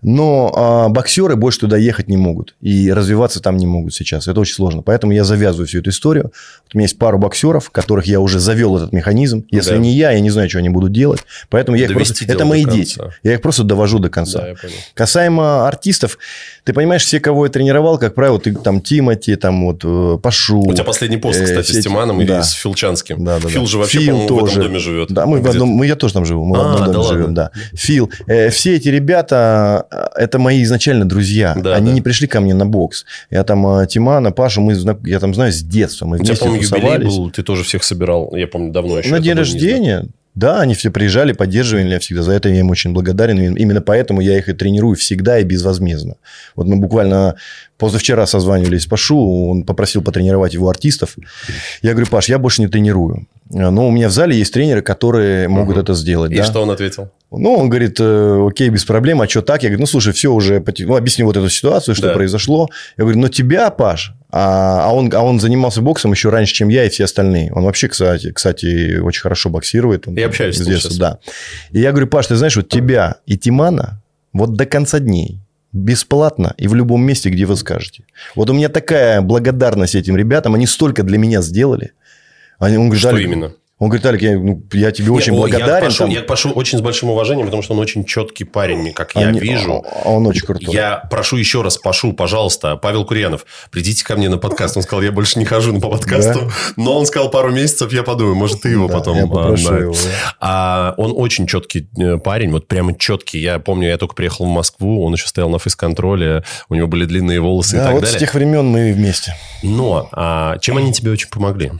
Но а, боксеры больше туда ехать не могут. И развиваться там не могут сейчас. Это очень сложно. Поэтому я завязываю всю эту историю. Вот у меня есть пару боксеров, которых я уже завел этот механизм. Если Да. не я, я не знаю, что они будут делать. Поэтому я их Довести просто... Это мои конца. дети. Я их просто довожу до конца. Да. Касаемо артистов, ты понимаешь, все, кого я тренировал, как правило, ты там Тимати, там вот э, Пашу. У тебя последний пост, э, кстати, все с Тиманом да. и с Филчанским. Да, да, Фил да. же вообще, Фил по-моему, в тоже. этом доме живет. Да, мы в одном, мы, я тоже там живу, мы в А, одном да доме ладно. живем, да. Фил, э, все эти ребята, э, это мои изначально друзья. Да, Они да. не пришли ко мне на бокс. Я там э, Тимана, Пашу, мы, я там знаю с детства, мы У тебя, вместе по-моему, юбилей тусовались. был, ты тоже всех собирал. Я помню, давно еще. На день рождения, да, они все приезжали, поддерживали меня всегда. За это я им очень благодарен. Именно поэтому я их и тренирую всегда и безвозмездно. Вот мы буквально позавчера созванивались с Пашу, он попросил потренировать его артистов. Я говорю, Паш, я больше не тренирую. Но у меня в зале есть тренеры, которые могут Мгм. это сделать. И да? что он ответил? Ну, он говорит, э, окей, без проблем, а что так? Я говорю, ну, слушай, все уже, ну, объясни вот эту ситуацию, что Да. произошло. Я говорю, но тебя, Паш, а, а он, а он занимался боксом еще раньше, чем я и все остальные. Он вообще, кстати, кстати очень хорошо боксирует. Он Я общаюсь с с ним детства, сейчас. да. И я говорю, Паш, ты знаешь, вот тебя и Тимана вот до конца дней бесплатно и в любом месте, где вы скажете. Вот у меня такая благодарность этим ребятам, они столько для меня сделали. Они, он говорит, Что «Алик, именно? Он говорит, Алик, я, ну, я тебе очень Не, о, благодарен. Я Пашу, там». я Пашу очень с большим уважением, потому что он очень четкий парень, как я Они- вижу. а Он очень крутой. Я прошу еще раз, Пашу, пожалуйста, Павел Курьянов, придите ко мне на подкаст. Он сказал, я больше не хожу на по подкасту. Но он сказал пару месяцев, я подумаю, может, ты его Да, потом... я а, попрошу на- его, да. А он очень четкий э, парень, вот прямо четкий. Я помню, я только приехал в Москву, он еще стоял на фейс-контроле, у него были длинные волосы и Да, так вот далее. с тех времен мы вместе. Но а, чем они тебе очень помогли?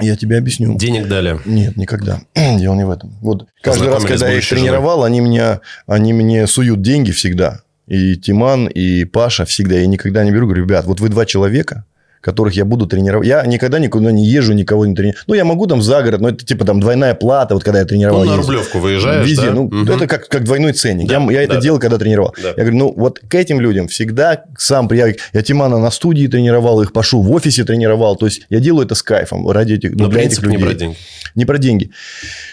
Я тебе объясню. Денег дали? Нет, никогда. (clears throat) Дело не в этом. Вот каждый раз, когда я их тренировал, они меня, они мне суют деньги всегда. И Тиман, и Паша всегда. Я никогда не беру. Говорю, ребят, вот вы два человека, которых я буду тренировать. Я никогда никуда не езжу, никого не тренирую. Ну, я могу там за город, но это типа там двойная плата, вот когда я тренировал. Ну, на ездил. Рублевку выезжаешь, Везде. да? Ну, Мгм. это как, как двойной ценник. Да, я я это да, делал, когда тренировал. Да. Я говорю, ну, вот к этим людям всегда сам приехал. Я Тимана на студии тренировал, их Пашу в офисе тренировал. То есть, я делаю это с кайфом ради этих, Но ну, для этих принцип не людей. про деньги. Не про деньги.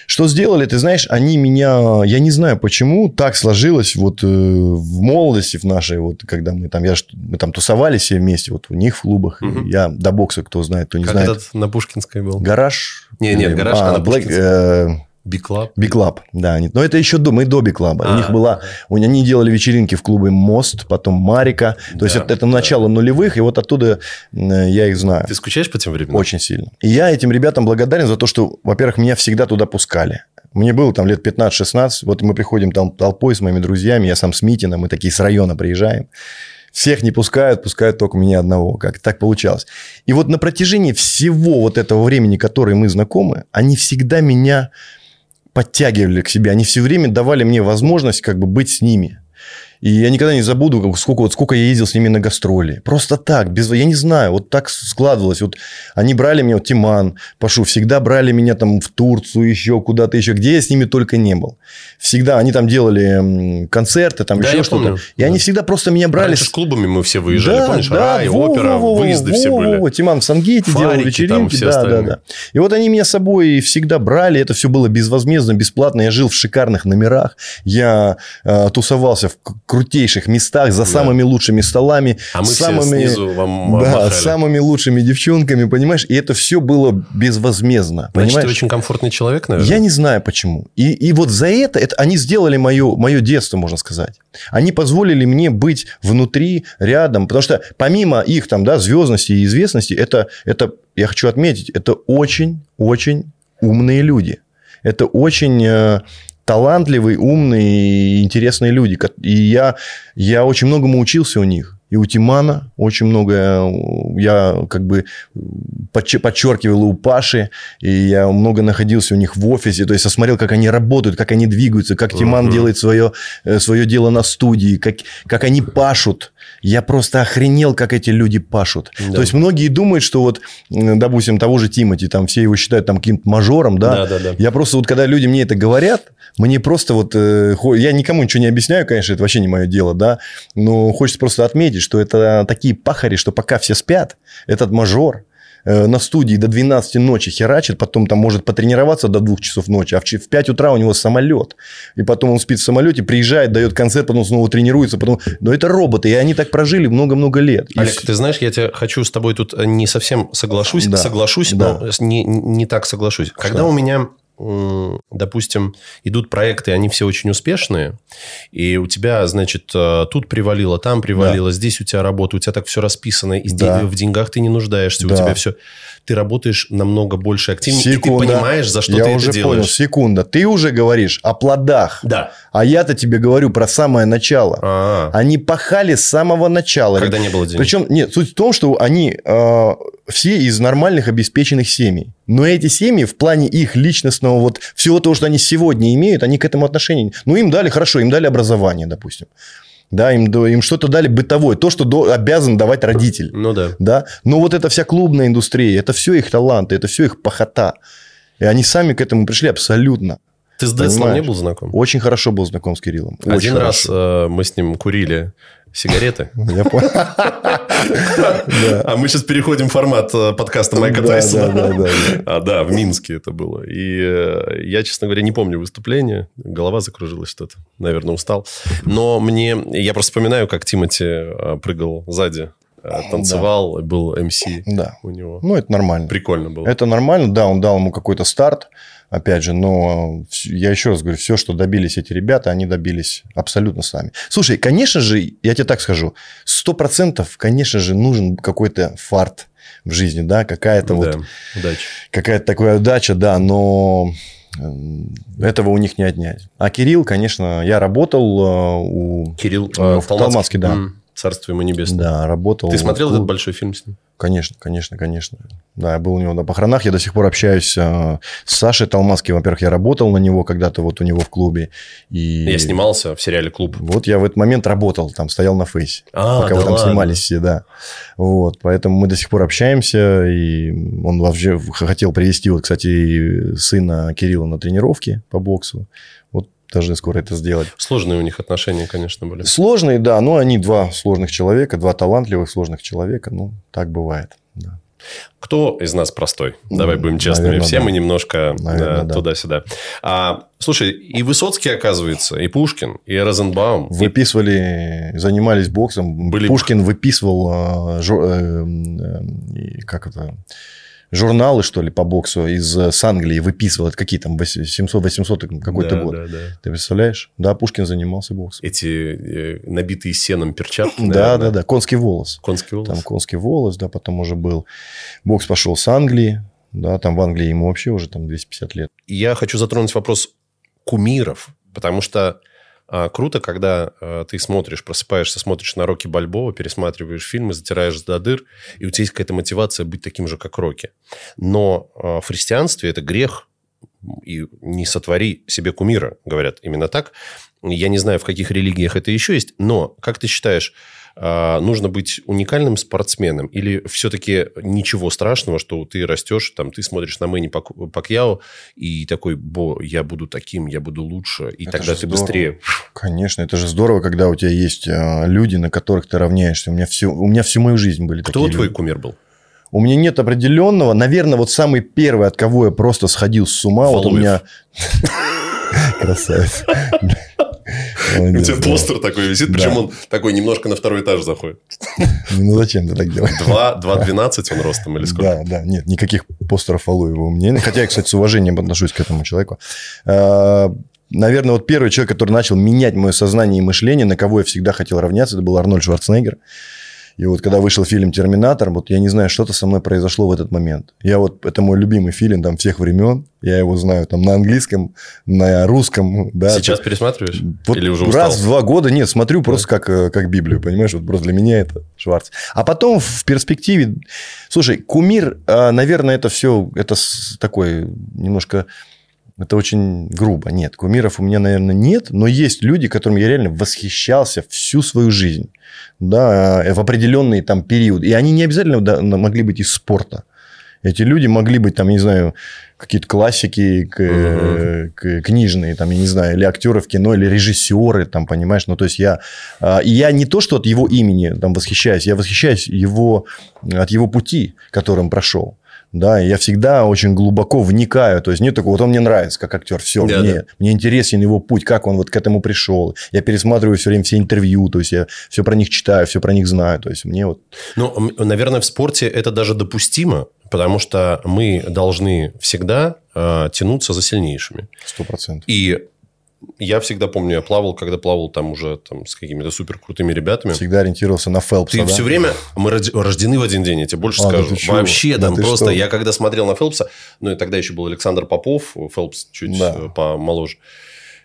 Что сделали, ты знаешь, они меня, я не знаю почему, так сложилось вот э, в молодости в нашей, вот когда мы там, я, мы там тусовались все вместе, вот у них в клубах, Мгм. я до бокса, кто знает, кто не Как знает. этот на Пушкинской был? Гараж? Не, нет, Или- гараж, а на Black- э, B-Club? B-Club, да. они- Но это еще до, мы до B-Club а. А, у них была, у они делали вечеринки в клубе Мост, потом Марика. То есть, Да, это, это да. начало нулевых, и вот оттуда э, я их знаю. Ты скучаешь по тем временам? Очень сильно. И я этим ребятам благодарен за то, что, во-первых, меня всегда туда пускали. Мне было там лет 15-16, вот мы приходим там толпой с моими друзьями, я сам с Митином, мы такие с района приезжаем. Всех не пускают, пускают только меня одного. Как так получалось. И вот на протяжении всего вот этого времени, которое мы знакомы, они всегда меня подтягивали к себе. Они все время давали мне возможность как бы быть с ними. И я никогда не забуду, сколько, вот сколько я ездил с ними на гастроли. Просто так, без, я не знаю, вот так складывалось. Вот они брали меня, вот Тиман, Пашу, всегда брали меня там в Турцию, еще куда-то еще, где я с ними только не был. Всегда они там делали концерты, там Да, еще что-то. И они Да. всегда просто меня брали... Раньше с- с клубами мы все выезжали, помнишь? Рай, во, опера, во, во, выезды во, все во, были. во. Тиман в Сангейте делал Фарики там, вечеринки. все Да, да, остальные. да. И вот они меня с собой всегда брали. Это все было безвозмездно, бесплатно. Я жил в шикарных номерах. Я э, тусовался в крутейших местах, за самыми лучшими столами. А мы с все самыми... снизу вам Да, махали. самыми лучшими девчонками, понимаешь? И это все было безвозмездно. Значит, ты понимаешь? очень комфортный человек, наверное? Я не знаю почему. И, и вот за это, это они сделали мое, мое детство, можно сказать. Они позволили мне быть внутри, рядом. Потому что помимо их там, да, звездности и известности, это, это, я хочу отметить, это очень-очень умные люди. Это очень э, талантливые, умные и интересные люди. И я, я очень многому учился у них. И у Тимана очень много я как бы подче- подчеркивал и у Паши, и я много находился у них в офисе, то есть я смотрел, как они работают, как они двигаются, как Тиман Мгм. делает свое, э, свое дело на студии, как, как они пашут. Я просто охренел, как эти люди пашут. Да. То есть многие думают, что вот, допустим, того же Тимати, там все его считают там каким-то мажором, да? Да, да, да. Я просто вот, когда люди мне это говорят, мне просто вот... э, я никому ничего не объясняю, конечно, это вообще не мое дело, да? Но хочется просто отметить, что это такие пахари, что пока все спят, этот мажор, э, на студии до 12 ночи херачит, потом там может потренироваться до 2 часов ночи, а в 5 утра у него самолет. И потом он спит в самолете, приезжает, дает концерт, потом снова тренируется. Потом... Но это роботы, и они так прожили много-много лет. И Олег, вс- ты знаешь, я тебя хочу с тобой тут не совсем соглашусь, Да. соглашусь, Да. но не, не так соглашусь. Когда у меня, допустим, идут проекты, они все очень успешные, и у тебя, значит, э, тут привалило, там привалило, здесь у тебя работа, у тебя так все расписано, и Да. в деньгах ты не нуждаешься, у Да. тебя все... Ты работаешь намного больше активнее, и ты Секунда. понимаешь, за что Я ты уже это понял. делаешь. Секунда. Ты уже говоришь о плодах. Да. А я-то тебе говорю про самое начало. А, Они пахали с самого начала. когда не было денег. Причем, нет, суть в том, что они э, все из нормальных обеспеченных семей. Но эти семьи в плане их личностного, вот всего того, что они сегодня имеют, они к этому отношения... Ну, им дали, хорошо, им дали образование, допустим. Да, им, им что-то дали бытовое, то, что до- обязан давать родитель. Ну да. Да? Но вот эта вся клубная индустрия, это все их таланты, это все их похота. И они сами к этому пришли абсолютно. Ты с Децлом не был знаком? Очень хорошо был знаком с Кириллом. Очень Один раз хорошо. э, мы с ним курили сигареты. (laughs) Я понял. Да. А мы сейчас переходим в формат э, подкаста Майка Да, Тайсона. да, да, да, (laughs) А, да, в Минске это было. И э, я, честно говоря, не помню выступление. Голова закружилась что-то. Наверное, устал. Но мне... Я просто вспоминаю, как Тимати э, прыгал сзади, танцевал, был МС Да. у него. Ну, это нормально. Прикольно было. Это нормально, да, он дал ему какой-то старт, опять же, но я еще раз говорю, все, что добились эти ребята, они добились абсолютно сами. Слушай, конечно же, я тебе так скажу, сто процентов, конечно же, нужен какой-то фарт в жизни, да, какая-то вот Да, удачи. какая-то такая удача, да, но м, этого у них не отнять. А Кирилл, конечно, я работал э, у... Кирилл э, в Толмацкий, да. М, Царство ему небесное. Да, работал. Ты смотрел этот большой фильм с ним? Конечно, конечно, конечно. Да, я был у него на похоронах. Я до сих пор общаюсь э, с Сашей Толмацким. Во-первых, я работал на него когда-то вот у него в клубе. И Я снимался в сериале «Клуб». Вот я в этот момент работал, там стоял на фейсе. А, пока да вы там ладно. снимались все, да. Вот, поэтому мы до сих пор общаемся. И он вообще хотел привести, вот, кстати, сына Кирилла на тренировки по боксу. Вот должны скоро это сделать. Сложные у них отношения, конечно, были. Сложные, да, но они два сложных человека, два талантливых сложных человека. Ну, так бывает. Да. Кто из нас простой? Давай будем честными. наверное, Все да. мы немножко Наверное, э, да. туда-сюда. А, слушай, и Высоцкий, оказывается, и Пушкин, и Розенбаум. и- Выписывали, занимались боксом. Были- Пушкин выписывал, а, э, э, и как это, журналы, что ли, по боксу из э, с Англии выписывал. Это какие там, 700-800 какой-то Да, год. да, да. Ты представляешь? Да, Пушкин занимался боксом. Эти э, набитые сеном перчатки. Да, да, да. Конский волос. Конский волос. Там конский волос, да, потом уже был. Бокс пошел с Англии. Да, там в Англии ему вообще уже там 250 лет. Я хочу затронуть вопрос кумиров, потому что круто, когда а, ты смотришь, просыпаешься, смотришь на Рокки Бальбоа, пересматриваешь фильмы, затираешь до дыр, и у тебя есть какая-то мотивация быть таким же, как Рокки. Но а, в христианстве это грех, и не сотвори себе кумира, говорят именно так. Я не знаю, в каких религиях это еще есть, но как ты считаешь, а, нужно быть уникальным спортсменом или все-таки ничего страшного, что ты растешь, там, ты смотришь на Мэнни Пак- Пакьяо и такой, бо, я буду таким, я буду лучше, и Это тогда ты здорово. быстрее. Конечно, это же здорово, когда у тебя есть а, люди, на которых ты равняешься. У меня, все, у меня всю мою жизнь были Кто такие твой люди. кумир был? У меня нет определенного. Наверное, вот самый первый, от кого я просто сходил с ума. Вот у Валуев. меня... (laughs) Красавец. Молодец, да. такой висит, причем он такой немножко на второй этаж заходит. Ну, зачем ты так делаешь? 2,12 он ростом или сколько? Да, да, нет, никаких постеров Алуева у меня нет. Хотя я, кстати, с уважением отношусь к этому человеку. А, Наверное, вот первый человек, который начал менять мое сознание и мышление, на кого я всегда хотел равняться, это был Арнольд Шварценеггер. И вот когда вышел фильм «Терминатор», вот я не знаю, что-то со мной произошло в этот момент. Я вот, это мой любимый фильм там всех времен. Я его знаю там на английском, на русском. Да, Сейчас пересматриваешь? вот Или уже устал? раз в два года, нет, смотрю просто как, э, как Библию, понимаешь? Вот просто для меня это Шварц. А потом в перспективе... Слушай, кумир, а, наверное, это все... Это такой немножко... Это очень грубо. Нет, кумиров у меня, наверное, нет, но есть люди, которым я реально восхищался всю свою жизнь. Да, э, в определенный там период. И они не обязательно да, могли быть из спорта. Эти люди могли быть, там, не знаю, какие-то классики к, uh-huh. к, книжные, там, я не знаю, или актеры в кино, или режиссеры, там, понимаешь, ну, то есть я, а, и я не то, что от его имени там восхищаюсь, я восхищаюсь его, от его пути, которым прошел. Да, я всегда очень глубоко вникаю. То есть, нет такого, вот он мне нравится как актер. Все, да, мне, да. мне интересен его путь, как он вот к этому пришел. Я пересматриваю все время все интервью, то есть, я все про них читаю, все про них знаю. То есть, мне вот... Ну, наверное, в спорте это даже допустимо, потому что мы должны всегда э, тянуться за сильнейшими. Сто процентов. И я всегда помню, я плавал, когда плавал там уже там, с какими-то супер крутыми ребятами. Всегда ориентировался на Фелпса, Ты да? все время... Мы рождены в один день, я тебе больше а, скажу. Да Вообще, да, там просто... Что? Я когда смотрел на Фелпса, ну, и тогда еще был Александр Попов, Фелпс чуть да. помоложе.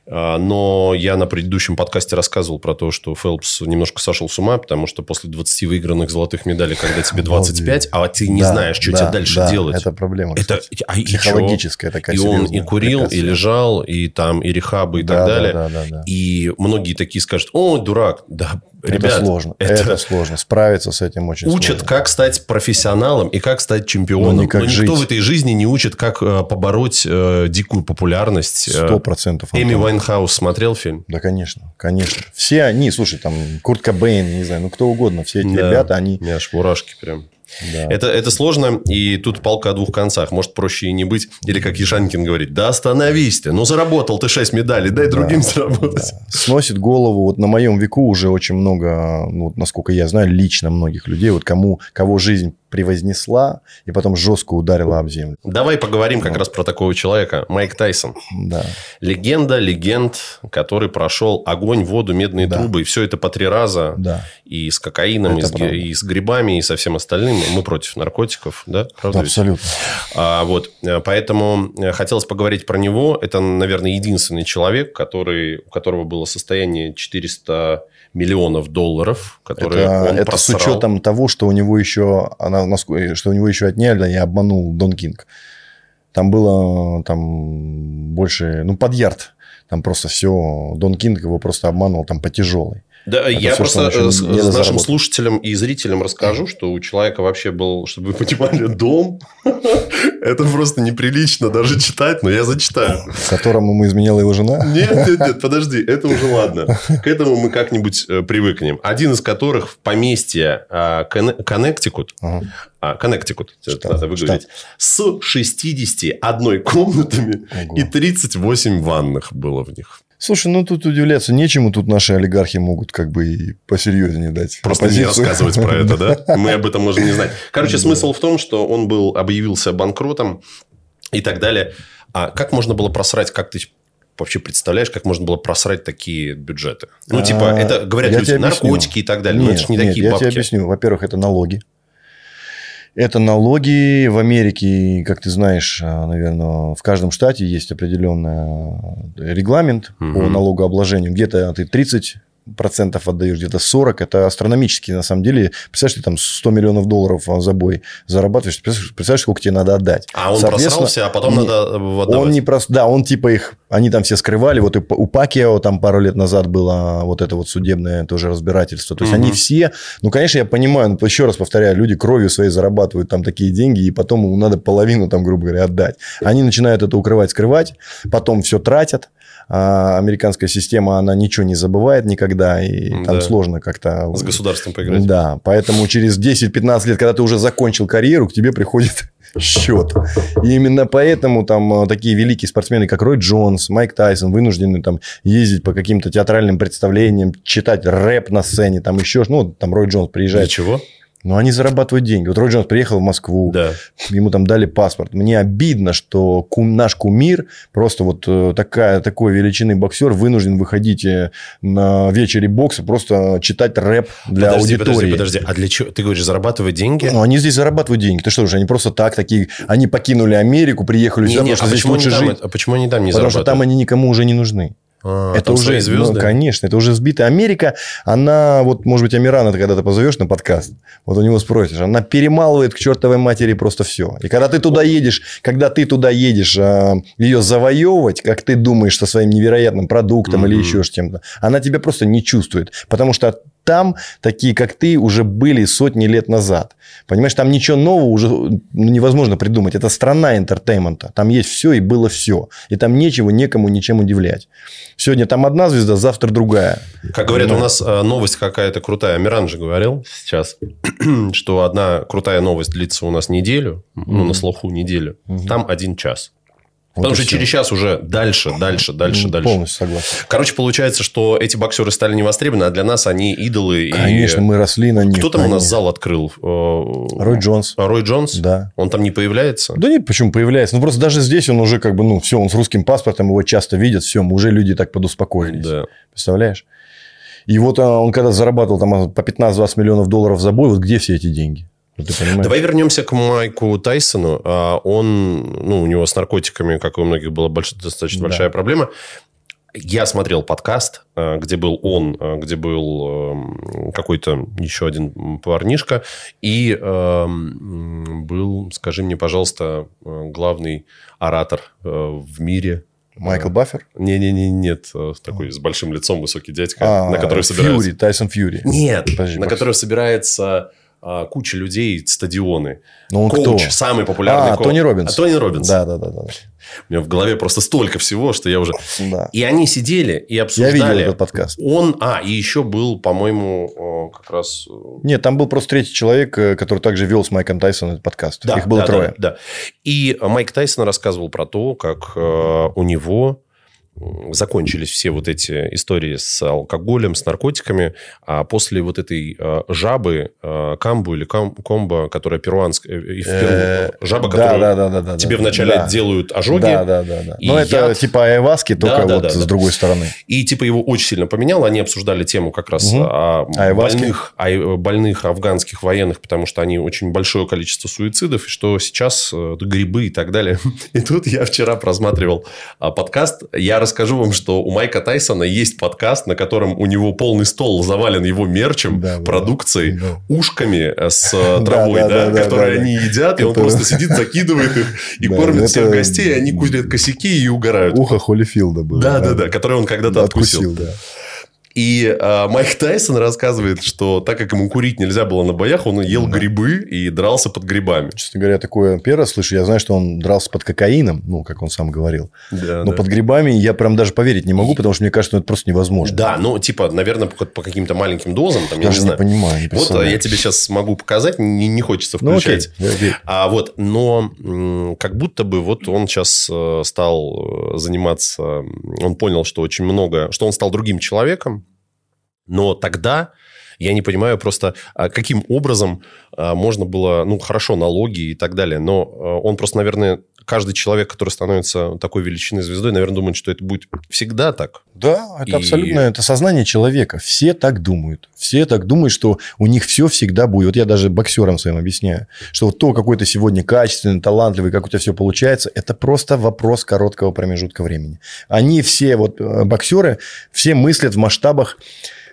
А, но я на предыдущем подкасте рассказывал про то, что Фелпс немножко сошел с ума, потому что после 20 выигранных золотых медалей, когда тебе 25, а ты не да, знаешь, что да, тебе дальше да, делать. Это проблема. Это а психологическая такая И он и курил, и лежал, и там, и rehab ы, и да, так далее. Да, да, да, да. И многие такие скажут, о, дурак. Да, Ребят, это сложно. Это, это сложно. Справиться с этим очень учат, сложно. как стать профессионалом и как стать чемпионом. Но, как Но никто в этой жизни не учит, как э, побороть э, дикую популярность. Э, Сто процентов. Эми Вайнхаус смотрел фильм? Да, конечно. Конечно. Все они, слушай, там, Курт Кобейн, не знаю, ну, кто угодно, все эти да. ребята, они... У меня аж мурашки прям. Да. Это, это сложно, и тут палка о двух концах. Может, проще и не быть. Или, как Ешанкин говорит, да остановись ты. Ну, заработал ты 6 медалей, дай да, другим заработать. Да. Сносит голову. Вот на моем веку уже очень много, ну, насколько я знаю, лично многих людей, вот кому, кого жизнь превознесла и потом жестко ударила об землю. Давай поговорим как раз про такого человека. Майк Тайсон. Да. Легенда, легенд, который прошел огонь, воду, медные да. трубы. И все это по три раза. Да. И с кокаином, и с, и с грибами, и со всем остальным. Мы против наркотиков, да? Правда да, абсолютно. А, вот. Поэтому хотелось поговорить про него. Это, наверное, единственный человек, который, у которого было состояние 400 миллионов долларов, которые это, он это просрал. с учетом того, что у него еще, она, что у него еще отняли и обманул Дон Кинг. Там было там больше, ну, под ярд. Там просто все, Дон Кинг его просто обманул там по тяжелой. Да, это я все, просто с, с нашим слушателям и зрителям расскажу, что у человека вообще был, чтобы вы понимали, дом. (laughs) Это просто неприлично даже читать, но я зачитаю. Которому ему изменяла его жена? Нет, нет, нет, подожди, это уже ладно. К этому мы как-нибудь э, привыкнем. Один из которых в поместье а, Коннектикут, Коннектикут, это надо выговорить, с 61 комнатами и 38 ванных было в них. Слушай, ну тут удивляться нечему, тут наши олигархи могут как бы и посерьезнее дать. Просто позицию. не рассказывать про это, да? (laughs) Мы об этом можем не знать. Короче, смысл в том, что он был, объявился банкротом и так далее. А как можно было просрать, как ты вообще представляешь, как можно было просрать такие бюджеты? Ну, типа, это, говорят люди, наркотики и так далее. Нет, но это же не нет, такие я бабки. тебе объясню. Во-первых, это налоги. Это налоги в Америке, как ты знаешь, а, наверное, в каждом штате есть определенный регламент угу. по налогообложению. Где-то ты 30 процентов отдаешь, где-то 40. Это астрономически, на самом деле. Представляешь, ты там 100 миллионов долларов за бой зарабатываешь. Представляешь, сколько тебе надо отдать. А он просрался, а потом не, надо отдавать. Он не прос... Да, он типа их... Они там все скрывали. Вот и у Пакио там пару лет назад было вот это вот судебное тоже разбирательство. То есть, угу. они все... Ну, конечно, я понимаю, но еще раз повторяю, люди кровью своей зарабатывают там такие деньги, и потом надо половину там, грубо говоря, отдать. Они начинают это укрывать, скрывать, потом все тратят а американская система, она ничего не забывает никогда, и да. там сложно как-то... С государством поиграть. Да, поэтому через 10-15 лет, когда ты уже закончил карьеру, к тебе приходит (laughs) счет. И именно поэтому там э, такие великие спортсмены, как Рой Джонс, Майк Тайсон, вынуждены там ездить по каким-то театральным представлениям, читать рэп на сцене, там еще, ну, там Рой Джонс приезжает. Для чего? Но они зарабатывают деньги. Вот Рой Джонс приехал в Москву, да. ему там дали паспорт. Мне обидно, что кум, наш кумир, просто вот э, такая, такой величины боксер, вынужден выходить э, на вечере бокса, просто читать рэп для подожди, аудитории. Подожди, подожди. А для чего? Ты говоришь, зарабатывать деньги? Ну, они здесь зарабатывают деньги. Ты что же, они просто так, такие... Они покинули Америку, приехали не, сюда, не, потому что а здесь лучше они жить. Там, а почему они там не Потому что там они никому уже не нужны. А, это уже звезды? Ну, конечно, это уже сбитая Америка. Она, вот, может быть, Амирана, ты когда-то позовешь на подкаст, вот у него спросишь, она перемалывает к чертовой матери просто все. И когда ты туда едешь, когда ты туда едешь а, ее завоевывать, как ты думаешь, со своим невероятным продуктом mm-hmm. или еще чем-то, она тебя просто не чувствует. Потому что там такие, как ты, уже были сотни лет назад. Понимаешь, там ничего нового уже ну, невозможно придумать. Это страна entertainment а. Там есть все и было все. И там нечего некому ничем удивлять. Сегодня там одна звезда, завтра другая. Как говорят, у нас э, новость какая-то крутая. Миран же говорил сейчас, (clears throat) что одна крутая новость длится у нас неделю, ну, на слуху неделю. Там один час. Потому что все. через час уже дальше, дальше, дальше, дальше. Полностью согласен. Короче, получается, что эти боксеры стали не востребованы, а для нас они идолы. Конечно, и... мы росли на них. Кто там у нас зал открыл? Э, Рой Джонс. А, Рой Джонс? Да. Он там не появляется? Да нет, почему появляется? Ну, просто даже здесь он уже как бы, ну, все, он с русским паспортом, его часто видят, все, уже люди так подуспокоились. Да. Представляешь? И вот а, он когда зарабатывал там по 15-20 миллионов долларов за бой, вот где все эти деньги? Давай вернемся к Майку Тайсону. А, он, ну, у него с наркотиками, как и у многих, была больш... достаточно да. большая проблема. Я смотрел подкаст, а, где был он, а, где был эм, какой-то еще один парнишка, и эм, был, скажи мне, пожалуйста, главный оратор э, в мире. Майкл Баффер? Не-не-не, нет, э, такой с большим лицом высокий дядька, а, на который собирается... Фьюри, Тайсон Фьюри. Нет, Подожди, на который собирается а, куча людей, стадионы. Ну, он Коуч, кто? самый популярный а, коуч. Тони Робинс. А, Тони Робинс. Да, да, да, да. У меня в голове просто столько всего, что я уже... Да. И они сидели и обсуждали... Я видел этот подкаст. Он... А, и еще был, по-моему, как раз... Э, Нет, там был просто третий человек, э, который также вел с Майком Тайсоном этот подкаст. Да, Их было да, трое. Да, да. И Майк Тайсон рассказывал про то, как э, у него закончились все вот эти истории с алкоголем, с наркотиками, а после вот этой э, жабы, э, камбу или кам, комбо, которая перуанская, э, и в Перу, жаба, которую тебе вначале делают ожоги. Да, да, да. да. Но это типа айваски, только вот с другой стороны. И типа его очень сильно поменяло. Они обсуждали тему как раз о больных, о больных афганских военных, потому что они очень большое количество суицидов, и что сейчас грибы и так далее. (laughs) И тут я вчера просматривал а, подкаст. Я расскажу вам, что у Майка Тайсона есть подкаст, на котором у него полный стол завален его мерчем, да, продукцией, да. ушками с э, (laughs) травой, да, которые они едят, и он просто (laughs) сидит, закидывает их и кормит всех гостей, и они курят косяки и угорают. Ухо Холлифилда было. Да, да, да, который он когда-то откусил. И э, Майк Тайсон рассказывает, что так как ему курить нельзя было на боях, он ел да. грибы и дрался под грибами. Честно говоря, такое первое слышу. Я знаю, что он дрался под кокаином, ну, как он сам говорил. Да, Но да. под грибами я прям даже поверить не могу, потому что мне кажется, ну, это просто невозможно. Да, ну, типа, наверное, по, по каким-то маленьким дозам. Там, я даже не, знаю. понимаю. Не вот а, я тебе сейчас могу показать, не, не хочется включать. Ну, окей. А вот, но м- как будто бы вот он сейчас э, стал э, заниматься, он понял, что очень много, что он стал другим человеком, но тогда я не понимаю просто, а, каким образом а, можно было, ну, хорошо, налоги и так далее, но а, он просто, наверное, каждый человек, который становится такой величиной звездой, наверное, думает, что это будет всегда так. Да, это и... абсолютно, это сознание человека. Все так думают. Все так думают, что у них все всегда будет. Вот я даже боксерам своим объясняю, что вот то, какой ты сегодня качественный, талантливый, как у тебя все получается, это просто вопрос короткого промежутка времени. Они все, вот э, боксеры, все мыслят в масштабах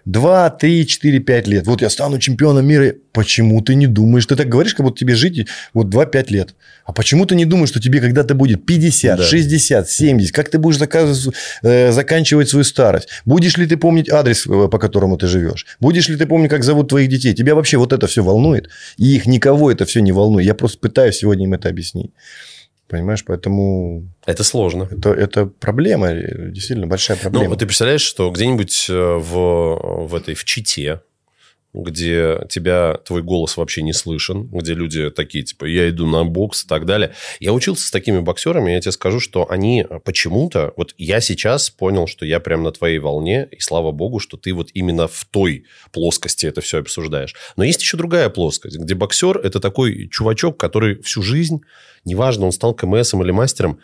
2, 3, 4, 5 лет. Вот я стану чемпионом мира. Почему ты не думаешь? Ты так говоришь, как будто тебе жить вот 2-5 лет. А почему ты не думаешь, что тебе когда-то будет 50, да. 60, 70? Как ты будешь э, заканчивать свою старость? Будешь ли ты помнить адрес, э, по которому ты живешь? Будешь ли ты помнить, как зовут твоих детей? Тебя вообще вот это все волнует? И их никого это все не волнует. Я просто пытаюсь сегодня им это объяснить. Понимаешь, поэтому... Это сложно. Это, это проблема, действительно большая проблема. Ну, ты представляешь, что где-нибудь э, в, в этой, в Чите, где тебя, твой голос вообще не слышен, где люди такие, типа, я иду на бокс и так далее. Я учился с такими боксерами, я тебе скажу, что они почему-то... Вот я сейчас понял, что я прям на твоей волне, и слава богу, что ты вот именно в той плоскости это все обсуждаешь. Но есть еще другая плоскость, где боксер – это такой чувачок, который всю жизнь, неважно, он стал КМСом или мастером,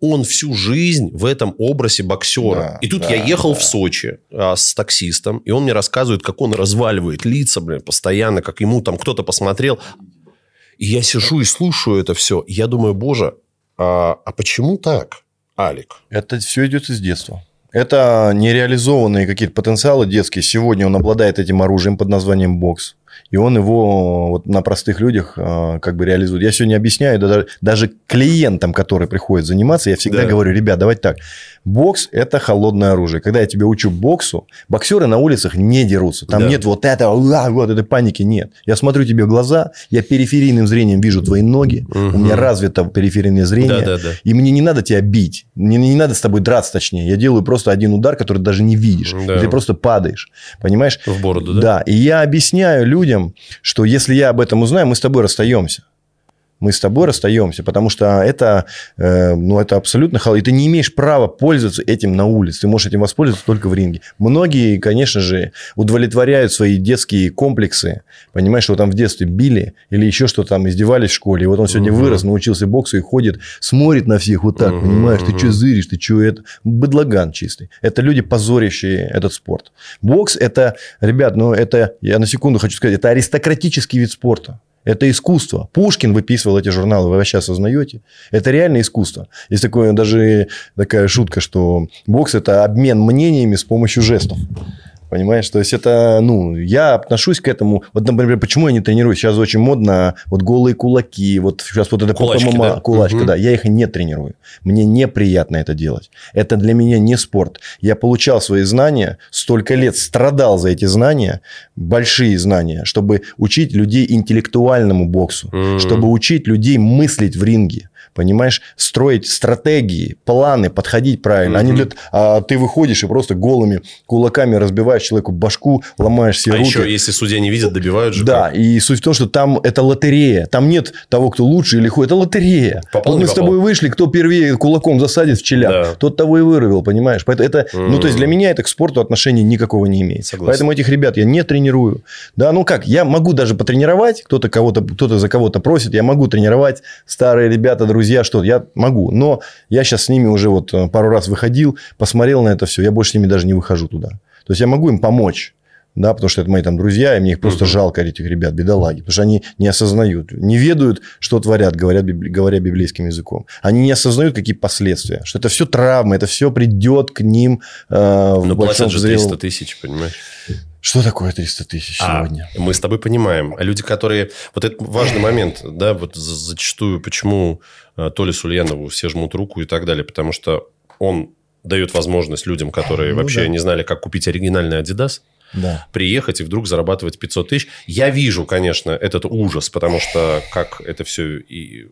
он всю жизнь в этом образе боксера. Да, и тут да, я ехал да. в Сочи а, с таксистом, и он мне рассказывает, как он разваливает лица, блин, постоянно, как ему там кто-то посмотрел. И я сижу и слушаю это все. И я думаю, боже, а, а почему так, Алик? Это все идет из детства. Это нереализованные какие-то потенциалы детские. Сегодня он обладает этим оружием под названием бокс. И он его вот на простых людях э, как бы реализует. Я сегодня объясняю даже, даже клиентам, которые приходят заниматься, я всегда Да. говорю, ребят, давайте так. Бокс – это холодное оружие. Когда я тебя учу боксу, боксеры на улицах не дерутся. Там Да. нет вот этого, вот этой паники нет. Я смотрю тебе в глаза, я периферийным зрением вижу твои ноги, у меня развито периферийное зрение. Да-да-да. И мне не надо тебя бить. Мне не надо с тобой драться, точнее. Я делаю просто один удар, который ты даже не видишь. Да. И ты просто падаешь. Понимаешь? В бороду, да? Да. И я объясняю людям, что если я об этом узнаю, мы с тобой расстаемся. Мы с тобой расстаемся, потому что это, э, ну, это абсолютно хал. И ты не имеешь права пользоваться этим на улице. Ты можешь этим воспользоваться только в ринге. Многие, конечно же, удовлетворяют свои детские комплексы. Понимаешь, что там в детстве били или еще что там издевались в школе. И вот он сегодня Мгм. вырос, научился боксу и ходит, смотрит на всех вот так, Мгм, понимаешь, ты мгм. что зыришь, ты что это? Быдлаган чистый. Это люди, позорящие этот спорт. Бокс – это, ребят, ну это, я на секунду хочу сказать, это аристократический вид спорта. Это искусство. Пушкин выписывал эти журналы, вы вообще осознаете? Это реально искусство. Есть такое, даже такая шутка, что бокс – это обмен мнениями с помощью жестов. Понимаешь? То есть, это, ну, я отношусь к этому. Вот, например, почему я не тренируюсь? Сейчас очень модно вот голые кулаки, вот сейчас вот это Кулачки, ППММА, да? кулачка, Мгм. да. Я их не тренирую. Мне неприятно это делать. Это для меня не спорт. Я получал свои знания, столько лет страдал за эти знания, большие знания, чтобы учить людей интеллектуальному боксу, Мгм. чтобы учить людей мыслить в ринге. Понимаешь, строить стратегии, планы, подходить правильно. Они Мгм. для- а ты выходишь и просто голыми кулаками разбиваешь человеку башку, ломаешь себе А руки. еще, если судья не видит, добивают же. Да, как? и суть в том, что там это лотерея. Там нет того, кто лучше или хуже. Это лотерея. Попал, вот мы с попал. тобой вышли, кто первее кулаком засадит в челяк, Да. тот того и вырвал, понимаешь? Поэтому это, ну, то есть, для меня это к спорту отношения никакого не имеет. Согласен. Поэтому этих ребят я не тренирую. Да, ну как, я могу даже потренировать, кто-то кого-то, кто-то за кого-то просит, я могу тренировать, старые ребята, друзья, что я могу. Но я сейчас с ними уже вот э, пару раз выходил, посмотрел на это все, я больше с ними даже не выхожу туда. То есть, я могу им помочь. Да, потому что это мои там друзья, и мне их просто жалко, этих ребят, бедолаги. Потому что они не осознают, не ведают, что творят, говорят, библи- говоря библейским языком. Они не осознают, какие последствия. Что это все травмы, это все придет к ним э, в Но большом платят же зрелом- 300 тысяч, понимаешь? Что такое 300 тысяч А, сегодня? мы с тобой понимаем. А люди, которые... Вот это важный момент, да, вот за- зачастую, почему э, Толе Сульянову все жмут руку и так далее, потому что он дает возможность людям, которые Ну вообще да. не знали, как купить оригинальный Adidas, Да. приехать и вдруг зарабатывать 500 тысяч. Я вижу, конечно, этот ужас, потому что как это все и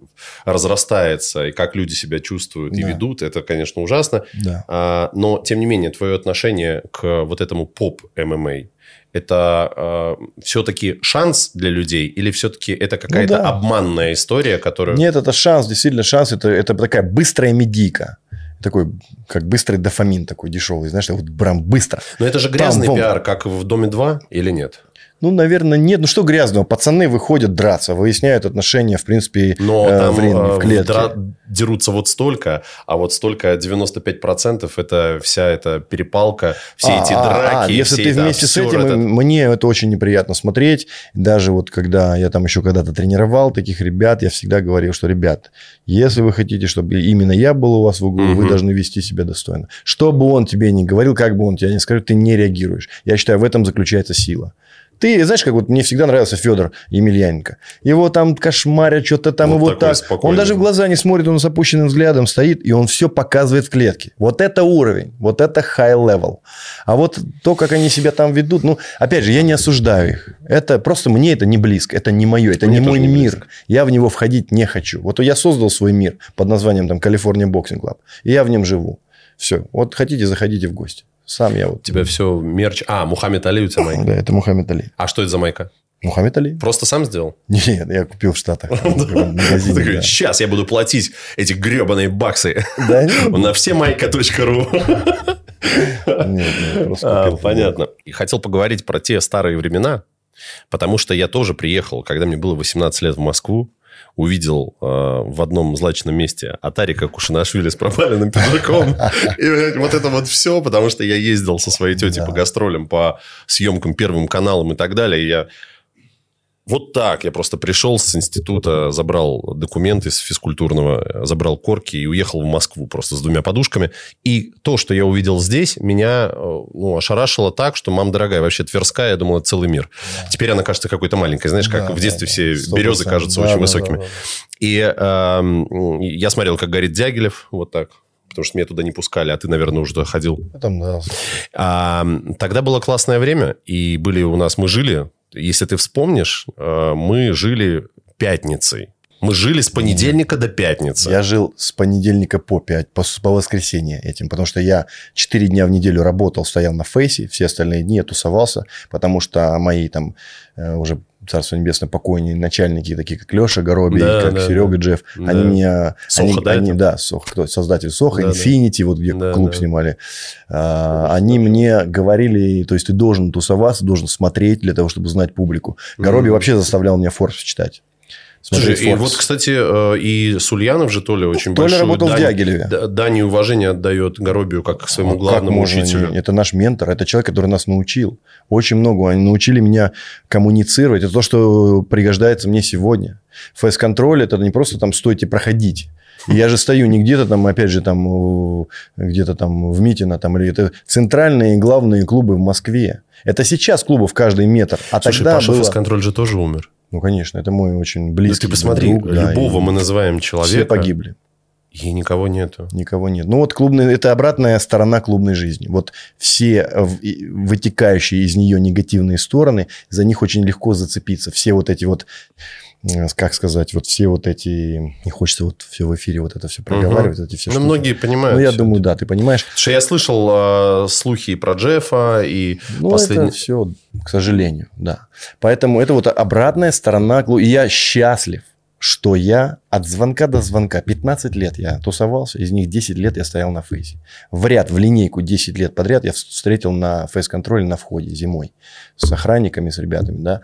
разрастается, и как люди себя чувствуют и Да. ведут, это, конечно, ужасно. Да. А, но, тем не менее, твое отношение к вот этому поп-ММА, это все-таки шанс для людей или все-таки это какая-то Ну да. обманная история, которую... Нет, это шанс, действительно шанс. Это, это такая быстрая медийка. Такой, как быстрый дофамин такой дешевый. Знаешь, вот прям быстро. Но это же грязный Пам-пам. пиар, как в «Доме 2» или нет? Ну, наверное, нет. Ну, что грязного? Пацаны выходят драться, выясняют отношения, в принципе, Но э, там в ринге, э, в клетке. дра- дерутся вот столько, а вот столько 95% это вся эта перепалка, все А, эти а, драки, а, если все ты вместе с этим, этот. мне это очень неприятно смотреть. Даже вот когда я там еще когда-то тренировал таких ребят, я всегда говорил, что, ребят, если вы хотите, чтобы именно я был у вас в углу, вы Мгм. должны вести себя достойно. Что бы он тебе ни говорил, как бы он тебе ни сказал, ты не реагируешь. Я считаю, в этом заключается сила. Ты, знаешь, как вот мне всегда нравился Федор Емельяненко. Его там кошмарят, что-то там Вот его так. спокойный. Он даже в глаза не смотрит, он с опущенным взглядом стоит, и он все показывает в клетке. Вот это уровень, вот это high level. А вот то, как они себя там ведут, ну, опять же, я не осуждаю их. Это просто мне это не близко, это не мое, это Мне не мой не мир. близко. Я в него входить не хочу. Вот я создал свой мир под названием там California Boxing Club, и я в нем живу. Все. Вот хотите, заходите в гости. Сам я вот. У тебя все мерч... А, Мухаммед Али у тебя майка. Да, это Мухаммед Али. А что это за майка? Мухаммед Али? Просто сам сделал? Нет, я купил в Штатах. (laughs) Сейчас я буду платить эти гребаные баксы (laughs) на все майка.ру. (laughs) А, понятно. И хотел поговорить про те старые времена, потому что я тоже приехал, когда мне было 18 лет в Москву, увидел э, в одном злачном месте Атарика Кушинашвили с пропаленным пиджаком. (laughs) И вот это вот все, потому что я ездил со своей тетей по гастролям, по съемкам Первым каналам и так далее. И я Вот так. Я просто пришел с института, забрал документы из физкультурного, забрал корки и уехал в Москву просто с двумя подушками. И то, что я увидел здесь, меня э, ну, ошарашило так, что, мам дорогая, вообще Тверская, я думал, это целый мир. Да. Теперь она кажется какой-то маленькой. Знаешь, как да, в детстве да, все 100%. березы кажутся да, очень да, высокими. Да, да, да. И э, я смотрел, как горит Дягилев, вот так, потому что меня туда не пускали, а ты, наверное, уже туда ходил. Там, да. А, тогда было классное время, и были у нас, мы жили если ты вспомнишь, э, мы жили пятницей. Мы жили с понедельника до пятницы. Я жил с понедельника по, пять, по, по воскресенье этим, потому что я 4 дня в неделю работал, стоял на фейсе, все остальные дни я тусовался, потому что мои там э, уже Царство Небесное, покойные начальники, такие как Леша Горобий, да, как да, Серега да. Джефф, да. они меня... Соха, они, да, они, да, Сох, кто, создатель Соха, да, Infinity, да. вот где да, клуб да. снимали, а, они мне говорили, то есть ты должен тусоваться, должен смотреть для того, чтобы знать публику. Горобий mm-hmm. вообще заставлял меня Форбс читать. Слушай, и вот, кстати, э, и Сульянов же Толя очень Толя большую работал дань, в Дягилеве. дань и уважение отдает Горобию как к своему а главному как учителю. Не? Это наш ментор, это человек, который нас научил. Очень много. Они научили меня коммуницировать. Это то, что пригождается мне сегодня. Фейс-контроль – это не просто там стойте проходить. Я же стою не где-то там, опять же, там, где-то там в Митино, там, или это центральные главные клубы в Москве. Это сейчас клубов каждый метр. А Слушай, тогда Паша было... фейс-контроль же тоже умер. Ну, конечно, это мой очень близкий да ты посмотри, друг. любого да, мы называем человека. Все погибли. И никого нету. Никого нет. Ну, вот клубный, это обратная сторона клубной жизни. Вот все вытекающие из нее негативные стороны, за них очень легко зацепиться. Все вот эти вот Э, как сказать, вот все вот эти... Не хочется вот все в эфире вот это все проговаривать, угу. эти все Ну, штуки. многие понимают. Ну, я думаю, да, ты понимаешь. Что я слышал э, слухи про Джеффа, и ну, последний... это все, к сожалению, да. Поэтому это вот обратная сторона... И я счастлив, что я от звонка до звонка, 15 лет я тусовался, из них 10 лет я стоял на фейсе. В ряд, в линейку 10 лет подряд я встретил на фейс-контроле на входе зимой с охранниками, с ребятами, да.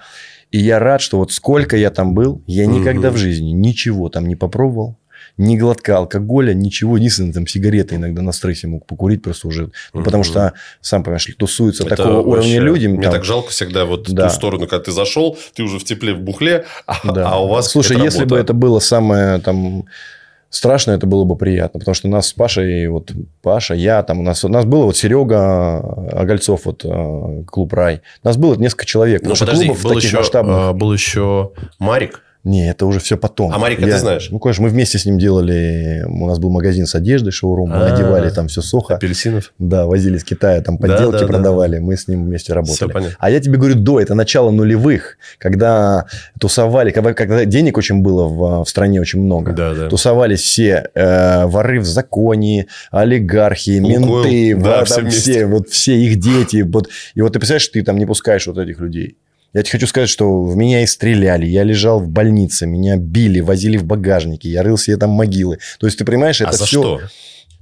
И я рад, что вот сколько я там был, я никогда угу. в жизни ничего там не попробовал, ни глотка алкоголя, ничего. Единственное, там сигареты иногда на стрессе мог покурить просто уже. Ну, потому что, сам понимаешь, тусуются Это такого вообще... уровня люди. Мне там... так жалко всегда вот да. ту сторону, когда ты зашел, ты уже в тепле, в бухле, а, да. а у вас Слушай, если работа. бы это было самое там страшно, это было бы приятно, потому что нас с Пашей, вот Паша, я, там у нас, у нас было вот Серега Огольцов, вот э, клуб Рай, у нас было несколько человек. Ну, подожди, был еще, масштабных... был еще Марик. Не, это уже все потом. А Марика я, ты знаешь? Ну, конечно, мы вместе с ним делали... У нас был магазин с одеждой, шоурум. Мы одевали там все сухо. Апельсинов? Да, возили с Китая, там подделки да, да, продавали. Да. Мы с ним вместе работали. Все понятно. А я тебе говорю, до, это начало нулевых, когда тусовали, когда, когда денег очень было в, в стране очень много. Да, да. Тусовались все э, воры в законе, олигархи, Лукойл, менты, да, да, все, все, вот все их дети. Вот. И вот ты представляешь, ты там не пускаешь вот этих людей. Я тебе хочу сказать, что в меня и стреляли, я лежал в больнице, меня били, возили в багажнике, я рыл себе там могилы. То есть, ты понимаешь, это а за все... что?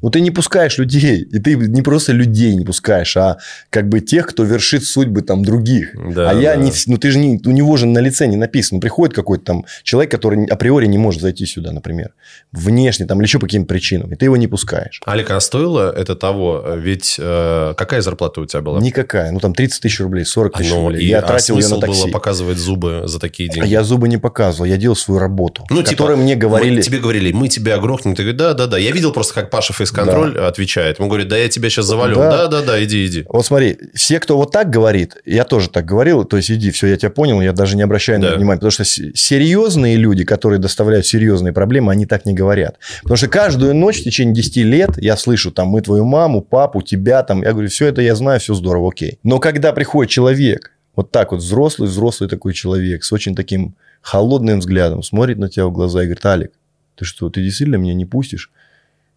Ну, ты не пускаешь людей. И ты не просто людей не пускаешь, а как бы тех, кто вершит судьбы там других. Да, а я да. не... Ну, ты же не... У него же на лице не написано. Приходит какой-то там человек, который априори не может зайти сюда, например. Внешне там или еще по каким-то причинам. И ты его не пускаешь. Алик, а стоило это того? Ведь э, какая зарплата у тебя была? Никакая. Ну, там 30 тысяч рублей, 40 тысяч ну, рублей. И, я а тратил ее на такси. было показывать зубы за такие деньги? Я зубы не показывал. Я делал свою работу. Ну, типа, мне говорили... Мы, тебе говорили, мы тебя грохнем. Ты говоришь, да, да, да. Я видел просто, как Паша фейс-контроль да. отвечает. Ему говорит, да я тебя сейчас завалю. Да. да, да, иди, иди. Вот смотри, все, кто вот так говорит, я тоже так говорил, то есть иди, все, я тебя понял, я даже не обращаю да. на внимание, потому что серьезные люди, которые доставляют серьезные проблемы, они так не говорят. Потому что каждую ночь в течение 10 лет я слышу, там, мы твою маму, папу, тебя, там, я говорю, все это я знаю, все здорово, окей. Но когда приходит человек, вот так вот взрослый, взрослый такой человек, с очень таким холодным взглядом, смотрит на тебя в глаза и говорит, Алик, ты что, ты действительно меня не пустишь?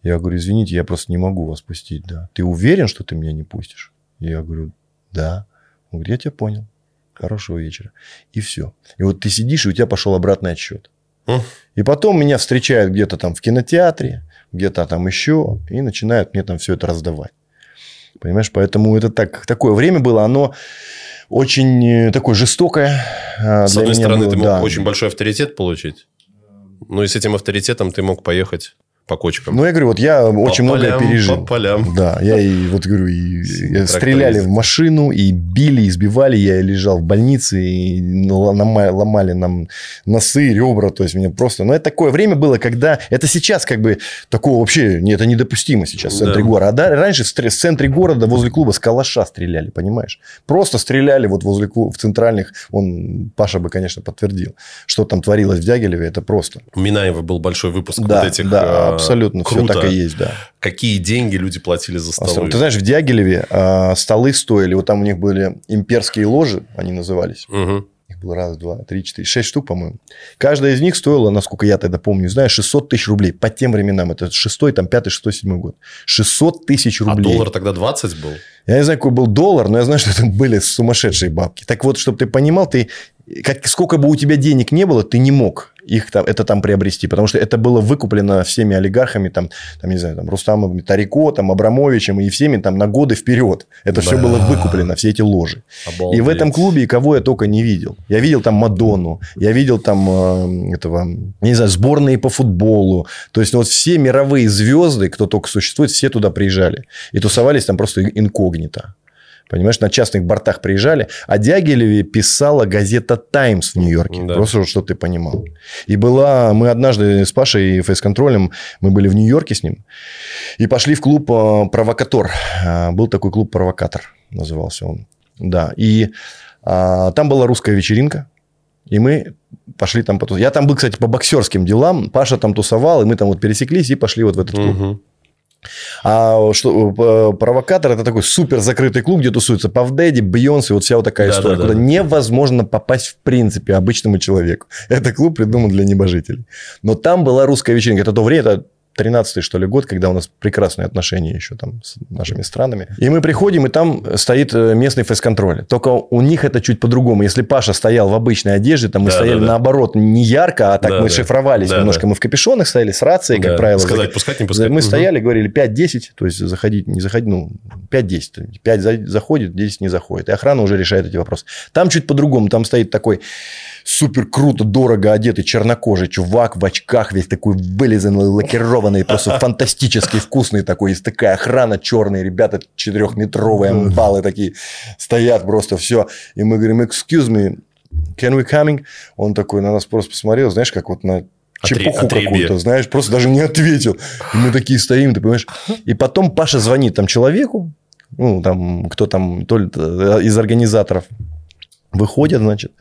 Я говорю, извините, я просто не могу вас пустить, да. Ты уверен, что ты меня не пустишь? Я говорю, да. Он говорит, я тебя понял. Хорошего вечера. И все. И вот ты сидишь, и у тебя пошел обратный отсчет. И потом меня встречают где-то там в кинотеатре, где-то там еще, и начинают мне там все это раздавать. Понимаешь, поэтому это так, такое время было, оно очень э, такое жестокое. А, с одной стороны, было, ты мог да. очень большой авторитет получить. Ну и с этим авторитетом ты мог поехать по кочкам. Ну, я говорю, вот я очень многое полям, пережил. по полям. Да, я и вот говорю, и, и стреляли в машину, и били, избивали. Я лежал в больнице, и ломали, ломали нам носы, ребра. То есть, мне просто... Но это такое время было, когда... Это сейчас как бы такого вообще... не- Это недопустимо сейчас в центре Да. города. А да, раньше в центре города возле клуба с калаша стреляли, понимаешь? Просто стреляли вот возле клуба, в центральных. Он, Паша бы, конечно, подтвердил. Что там творилось в Дягилеве, это просто. У Минаева был большой выпуск Да, вот этих. да, э, абсолютно. Все круто. так и есть, да. Какие деньги люди платили за столы. Ты знаешь, в Дягилеве а, столы стоили, вот там у них были имперские ложи, они назывались. Мгм. Их было раз, два, три, четыре, шесть штук, по-моему. Каждая из них стоила, насколько я тогда помню, знаешь, 600 тысяч рублей. По тем временам. Это шестой, там, пятый, шестой, седьмой год. 600 тысяч А рублей. доллар тогда 20 был? Я не знаю, какой был доллар, но я знаю, (laughs) что это были сумасшедшие бабки. Так вот, чтобы ты понимал, ты, как, сколько бы у тебя денег не было, ты не мог их там, это там приобрести, потому что это было выкуплено всеми олигархами, там, там не знаю, там, Рустамом Тарико, там, Абрамовичем и всеми там на годы вперед. Это все Да. было выкуплено, все эти ложи. И в этом клубе кого я только не видел. Я видел там Мадонну, я видел там э, этого, я не знаю, сборные по футболу. То есть, вот все мировые звезды, кто только существует, все туда приезжали. И тусовались там просто инкогнито. Понимаешь, на частных бортах приезжали. О Дягилеве писала газета «Таймс» в Нью-Йорке. Да. Просто чтобы ты понимал. И была... Мы однажды с Пашей и фейс-контролем, мы были в Нью-Йорке с ним, и пошли в клуб э, «Провокатор». Э, Был такой клуб «Провокатор», назывался он. Да. И а, там была русская вечеринка. И мы пошли там потусовать. Я там был, кстати, по боксерским делам. Паша там тусовал, и мы там вот пересеклись и пошли вот в этот клуб. Мгм. А что, э, провокатор это такой супер закрытый клуб, где тусуются Пав Дэдди, Бейонсе, вот вся вот такая Да, история, да, да. куда невозможно попасть в принципе обычному человеку. (laughs) Это клуб придуман для небожителей. Но там была русская вечеринка. Это то время, это 13-й, что ли, год, когда у нас прекрасные отношения еще там с нашими странами. И мы приходим, и там стоит э, местный фейс-контроль. Только у них это чуть по-другому. Если Паша стоял в обычной одежде, там мы Да, стояли да, да. наоборот не ярко, а так Да, мы да. шифровались Да, немножко. да. Мы в капюшонах стояли с рацией, как Да. правило. Сказать, пускать, не пускать. Мы Мгм. стояли, говорили 5-10, то есть заходить, не заходить, ну, 5-10. 5 за- заходит, 10 не заходит. И охрана уже решает эти вопросы. Там чуть по-другому. Там стоит такой супер круто, дорого одетый чернокожий чувак в очках, весь такой вылизанный, лакированный, просто (laughs) фантастически вкусный такой. Есть такая охрана черные, ребята четырехметровые амбалы такие стоят просто все. И мы говорим, excuse me, can we coming? Он такой на нас просто посмотрел, знаешь, как вот на чепуху какую-то, знаешь, просто даже не ответил. И мы такие стоим, ты понимаешь. И потом Паша звонит там человеку, ну, там, кто там, то ли э, из организаторов, выходят, значит,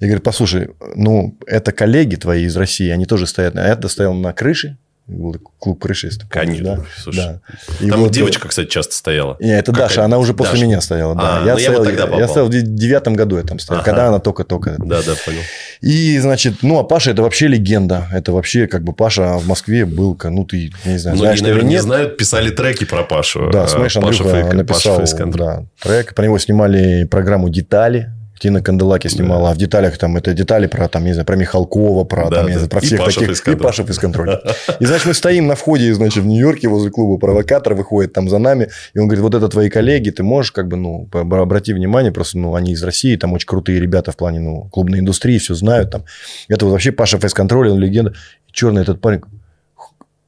и говорит, послушай, ну, это коллеги твои из России, они тоже стоят, а это стоял на крыше, был клуб крыши, если ты помнишь, Конечно. да? Слушай, Да. И Там вот, девочка, кстати, часто стояла. Не, это Как Даша, она уже после Даша. меня стояла. Да. А, я, ну, я стоял, вот тогда я стоял в де- девятом году, я там стоял, Ага. когда она только-только Да, да, понял. и, значит, ну, а Паша это вообще легенда. Это вообще, как бы, Паша в Москве был, ну, ты, я не знаю, Многие, знаешь, ты или наверное, не нет. знают, писали треки про Пашу. Да, Э, Смэш Паша Андрюха Фейк- Паша написал Фейсконтроль. да, трек. Про него снимали программу «Детали». Тина Канделаки снимала, а в деталях там это детали про, там, не знаю, про Михалкова, про, Да, там, да. не знаю, про И всех Паша таких. И Фейсконтроль. Паша Фейсконтроль. (laughs) И, значит, мы стоим на входе, значит, в Нью-Йорке возле клуба «Провокатор», выходит там за нами, и он говорит, вот это твои коллеги, ты можешь, как бы, ну, обрати внимание, просто, ну, они из России, там очень крутые ребята в плане, ну, клубной индустрии, все знают там. Это вот вообще Паша Фейсконтроль, он легенда. И черный этот парень,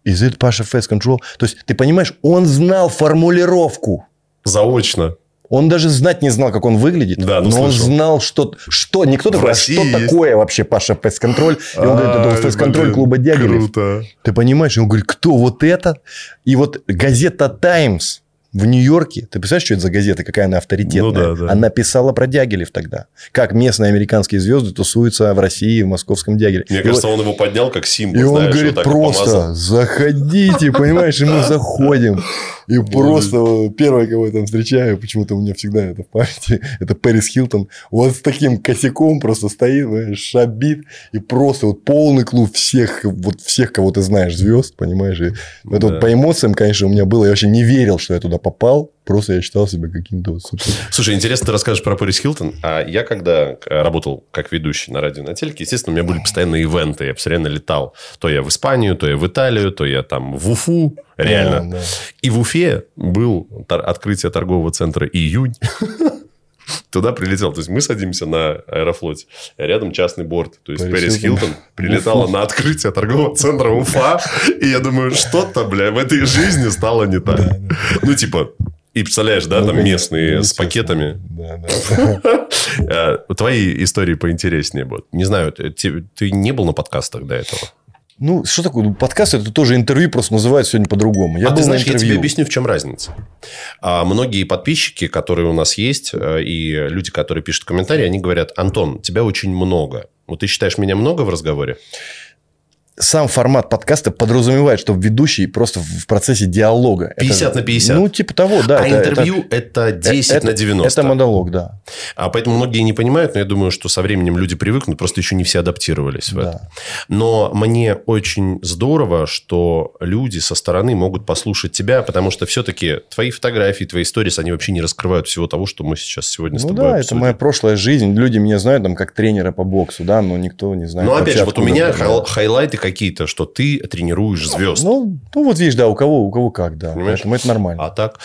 Is it Паша Face Control? То есть, ты понимаешь, он знал формулировку. Заочно. Он даже знать не знал, как он выглядит. Да, ну, но он слышал. знал, что, что не кто В такой, а что есть. такое вообще Паша Control. И он говорит, это Control клуба Дягилев. Круто. Ты понимаешь? И он говорит, кто вот это? И вот газета «Таймс» в Нью-Йорке, ты представляешь, что это за газета, какая она авторитетная? Ну да, да. Она писала про Дягилев тогда. Как местные американские звезды тусуются в России, в московском Дягиле. Мне И кажется, вот- он его поднял как символ. и он знаешь, говорит, вот просто заходите, понимаешь, и мы (laughs) заходим. И просто первое, кого я там встречаю, почему-то у меня всегда это в памяти, (laughs) это Пэрис Хилтон. Вот с таким косяком просто стоит, шабит. И просто вот полный клуб всех, вот всех, кого ты знаешь, звезд, понимаешь. И это вот по эмоциям, конечно, у меня было. Я вообще не верил, что я туда попал. Просто я считал себя каким-то супер. Слушай, интересно, ты расскажешь про Пэрис Хилтон. А я, когда э, работал как ведущий на радио на телеке, естественно, у меня были постоянные ивенты. Я постоянно летал. То я в Испанию, то я в Италию, то я там в Уфу. Реально. Да, да. И в Уфе был тор- открытие торгового центра «Июнь». (laughs) туда прилетел. То есть мы садимся на аэрофлоте, а рядом частный борт. То есть Пэрис Хилтон. Прилетала на открытие торгового центра Уфа. И я думаю, что-то, бля, в этой жизни стало не так. Ну, типа, и представляешь, да, Ну, там конечно, местные с естественно. пакетами. Да, да. Э, (laughs) Твои истории поинтереснее будут. Не знаю, ты, ты не был на подкастах до этого? Ну, что такое? Ну, Подкаст это тоже интервью, просто называют сегодня по-другому. Я а ты на знаешь, я тебе объясню, в чем разница. А, многие подписчики, которые у нас есть, э, и люди, которые пишут комментарии, они говорят, Антон, тебя очень много. Вот ты считаешь меня много в разговоре? Сам формат подкаста подразумевает, что ведущий просто в процессе диалога. Это- 50 на 50. Ну, типа того, да. а это- интервью это, это- 10 это- на 90. Это монолог, да. А поэтому многие не понимают, но я думаю, что со временем люди привыкнут, просто еще не все адаптировались в Да. это. Но мне очень здорово, что люди со стороны могут послушать тебя, потому что все-таки твои фотографии, твои истории, они вообще не раскрывают всего того, что мы сейчас сегодня с Ну тобой да, это обсудим. моя прошлая жизнь. Люди меня знают там как тренера по боксу, да, но никто не знает. Ну, опять же, вот у меня это. хай- хайлайты какие-то, что ты тренируешь звезд. Ну, ну, вот видишь, да, у кого, у кого как, да. Понимаешь? Поэтому это нормально. А так?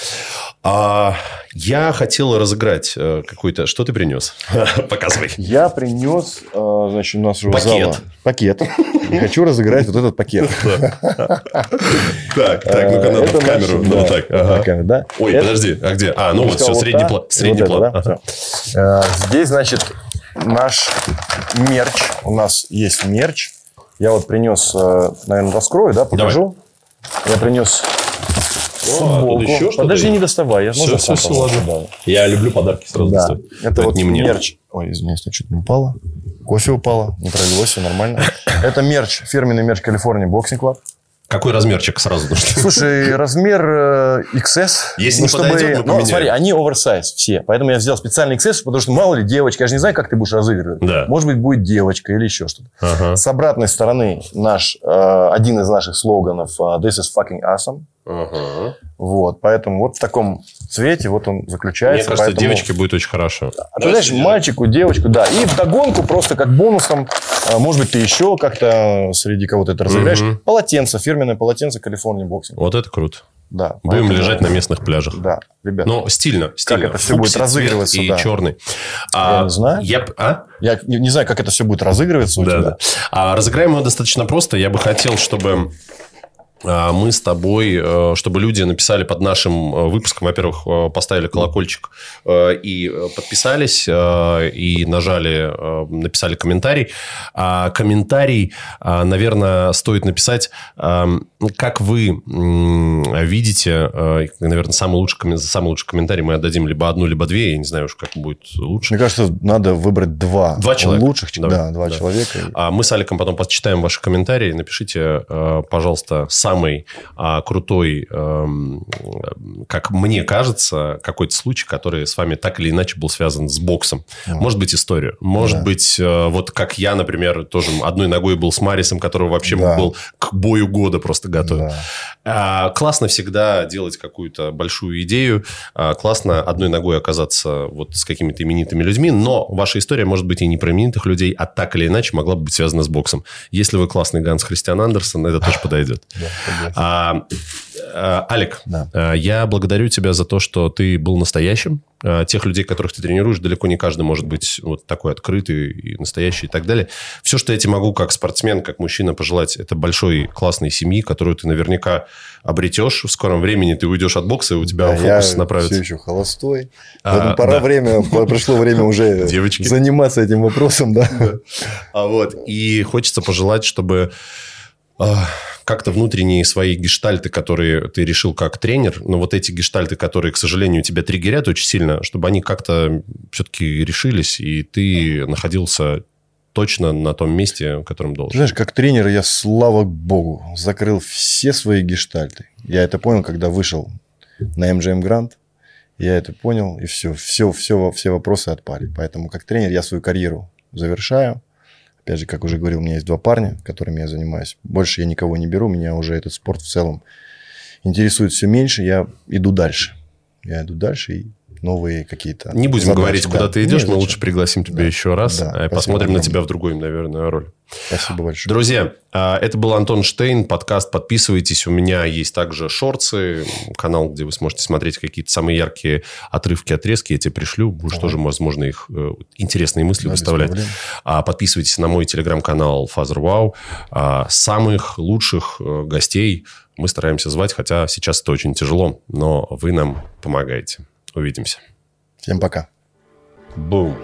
А, я хотел разыграть э, какой-то... Что ты принес? (laughs) Показывай. Я принес, э, значит, у нас уже Пакет. зала пакет. (laughs) Хочу разыграть вот этот пакет. (laughs) Так, так, ну-ка, Э, надо это в камеру. Ну, вот так. Ой, подожди, а где? А, ну вот, все, средний план. Средний план. Здесь, значит, наш мерч. У нас есть мерч. Я вот принес, наверное, раскрою, да, покажу. Я принес футболку. тут еще Подожди, не доставай. Я сам всё, положу, ладно. Я люблю подарки сразу Да. доставать. Это Это вот не мне. мерч. Ой, извиняюсь, тут что-то не упало. Кофе упало, не пролилось, все нормально. Это мерч, фирменный мерч California Boxing Club. Какой размерчик сразу нужно? Слушай, размер э, XS. Если ну, не подойдет, мы ну, поменяем. смотри, они оверсайз все. Поэтому я взял специальный XS, потому что мало ли девочка. Я же не знаю, как ты будешь разыгрывать. Да. Может быть, будет девочка или еще что-то. Ага. С обратной стороны наш, э, один из наших слоганов э, This is fucking awesome. Ага. Вот, поэтому вот в таком цвете вот он Мне заключается. кажется, поэтому- девочке будет очень хорошо. А ты знаешь, мальчику, девочку, да. И вдогонку просто как бонусом, а, может быть, ты еще как-то среди кого-то это разыграешь. Мгм. Полотенце, фирменное полотенце California Boxing. Вот это круто. Да. Будем поэтому- лежать на местных пляжах. Да, ребята. Но стильно, стильно. это всё будет Фуксий разыгрываться, И да. черный. Я не знаю. Я... А? Я не, знаю, как это все будет разыгрываться у Да, тебя. да. А разыграем его достаточно просто. Я бы хотел, чтобы а, мы с тобой, э, чтобы люди написали под нашим э, выпуском, во-первых, э, поставили колокольчик и подписались, и нажали, написали комментарий. А комментарий, а, наверное, стоит написать, а, как вы видите, наверное, самый лучший, самый лучший комментарий мы отдадим либо одну, либо две, я не знаю уж, как будет лучше. Мне кажется, надо выбрать два. Два человека. Лучших, Давай. да, два Да. человека. А Мы с Аликом потом почитаем ваши комментарии. Напишите, пожалуйста, самый а, крутой, эм, как мне кажется, какой-то случай, который с вами так или иначе был связан с боксом. Может быть, историю. Может Да. быть, э, вот как я, например, тоже одной ногой был с Марисом, которого вообще Да. был к бою года просто готовил. Да. А, Классно всегда делать какую-то большую идею. А, Классно одной ногой оказаться вот с какими-то именитыми людьми. Но ваша история может быть и не про именитых людей, а так или иначе могла бы быть связана с боксом. Если вы классный Ганс Христиан Андерсон, это тоже подойдет. Согласен. А, а, Алик, Да. а, я благодарю тебя за то, что ты был настоящим. А, Тех людей, которых ты тренируешь, далеко не каждый может быть вот такой открытый и настоящий и так далее. Все, что я тебе могу как спортсмен, как мужчина пожелать, это большой классной семьи, которую ты наверняка обретешь. В скором времени ты уйдешь от бокса, и у тебя Да, фокус я направится. все еще холостой. А, пора да. время, пришло время уже (laughs) Девочки. заниматься этим вопросом, да. А вот, и хочется пожелать, чтобы а, как-то внутренние свои гештальты, которые ты решил как тренер, но вот эти гештальты, которые, к сожалению, тебя триггерят очень сильно, чтобы они как-то все-таки решились, и ты находился точно на том месте, в котором Ты должен. знаешь, как тренер я, слава богу, закрыл все свои гештальты. Я это понял, когда вышел на MGM Grand. Я это понял, и все, все, все, все вопросы отпали. Поэтому как тренер я свою карьеру завершаю. Опять же, как уже говорил, у меня есть два парня, которыми я занимаюсь. Больше я никого не беру, меня уже этот спорт в целом интересует все меньше. Я иду дальше. Я иду дальше и новые какие-то Не будем задачи, говорить, да. куда ты идешь, Не, мы зачем. лучше пригласим тебя Да. еще раз, Да, и посмотрим на тебя в другой, наверное, роль. Спасибо большое. Друзья, а, это был Антон Штейн, подкаст. Подписывайтесь. У меня есть также шорцы, канал, где вы сможете смотреть какие-то самые яркие отрывки, отрезки. Я тебе пришлю. Будешь Ага. тоже, возможно, их э, интересные мысли Да, выставлять. А, Подписывайтесь на мой телеграм-канал Father Wow. А, Самых лучших э, гостей мы стараемся звать, хотя сейчас это очень тяжело, но вы нам помогаете. Увидимся. Всем пока. Бум.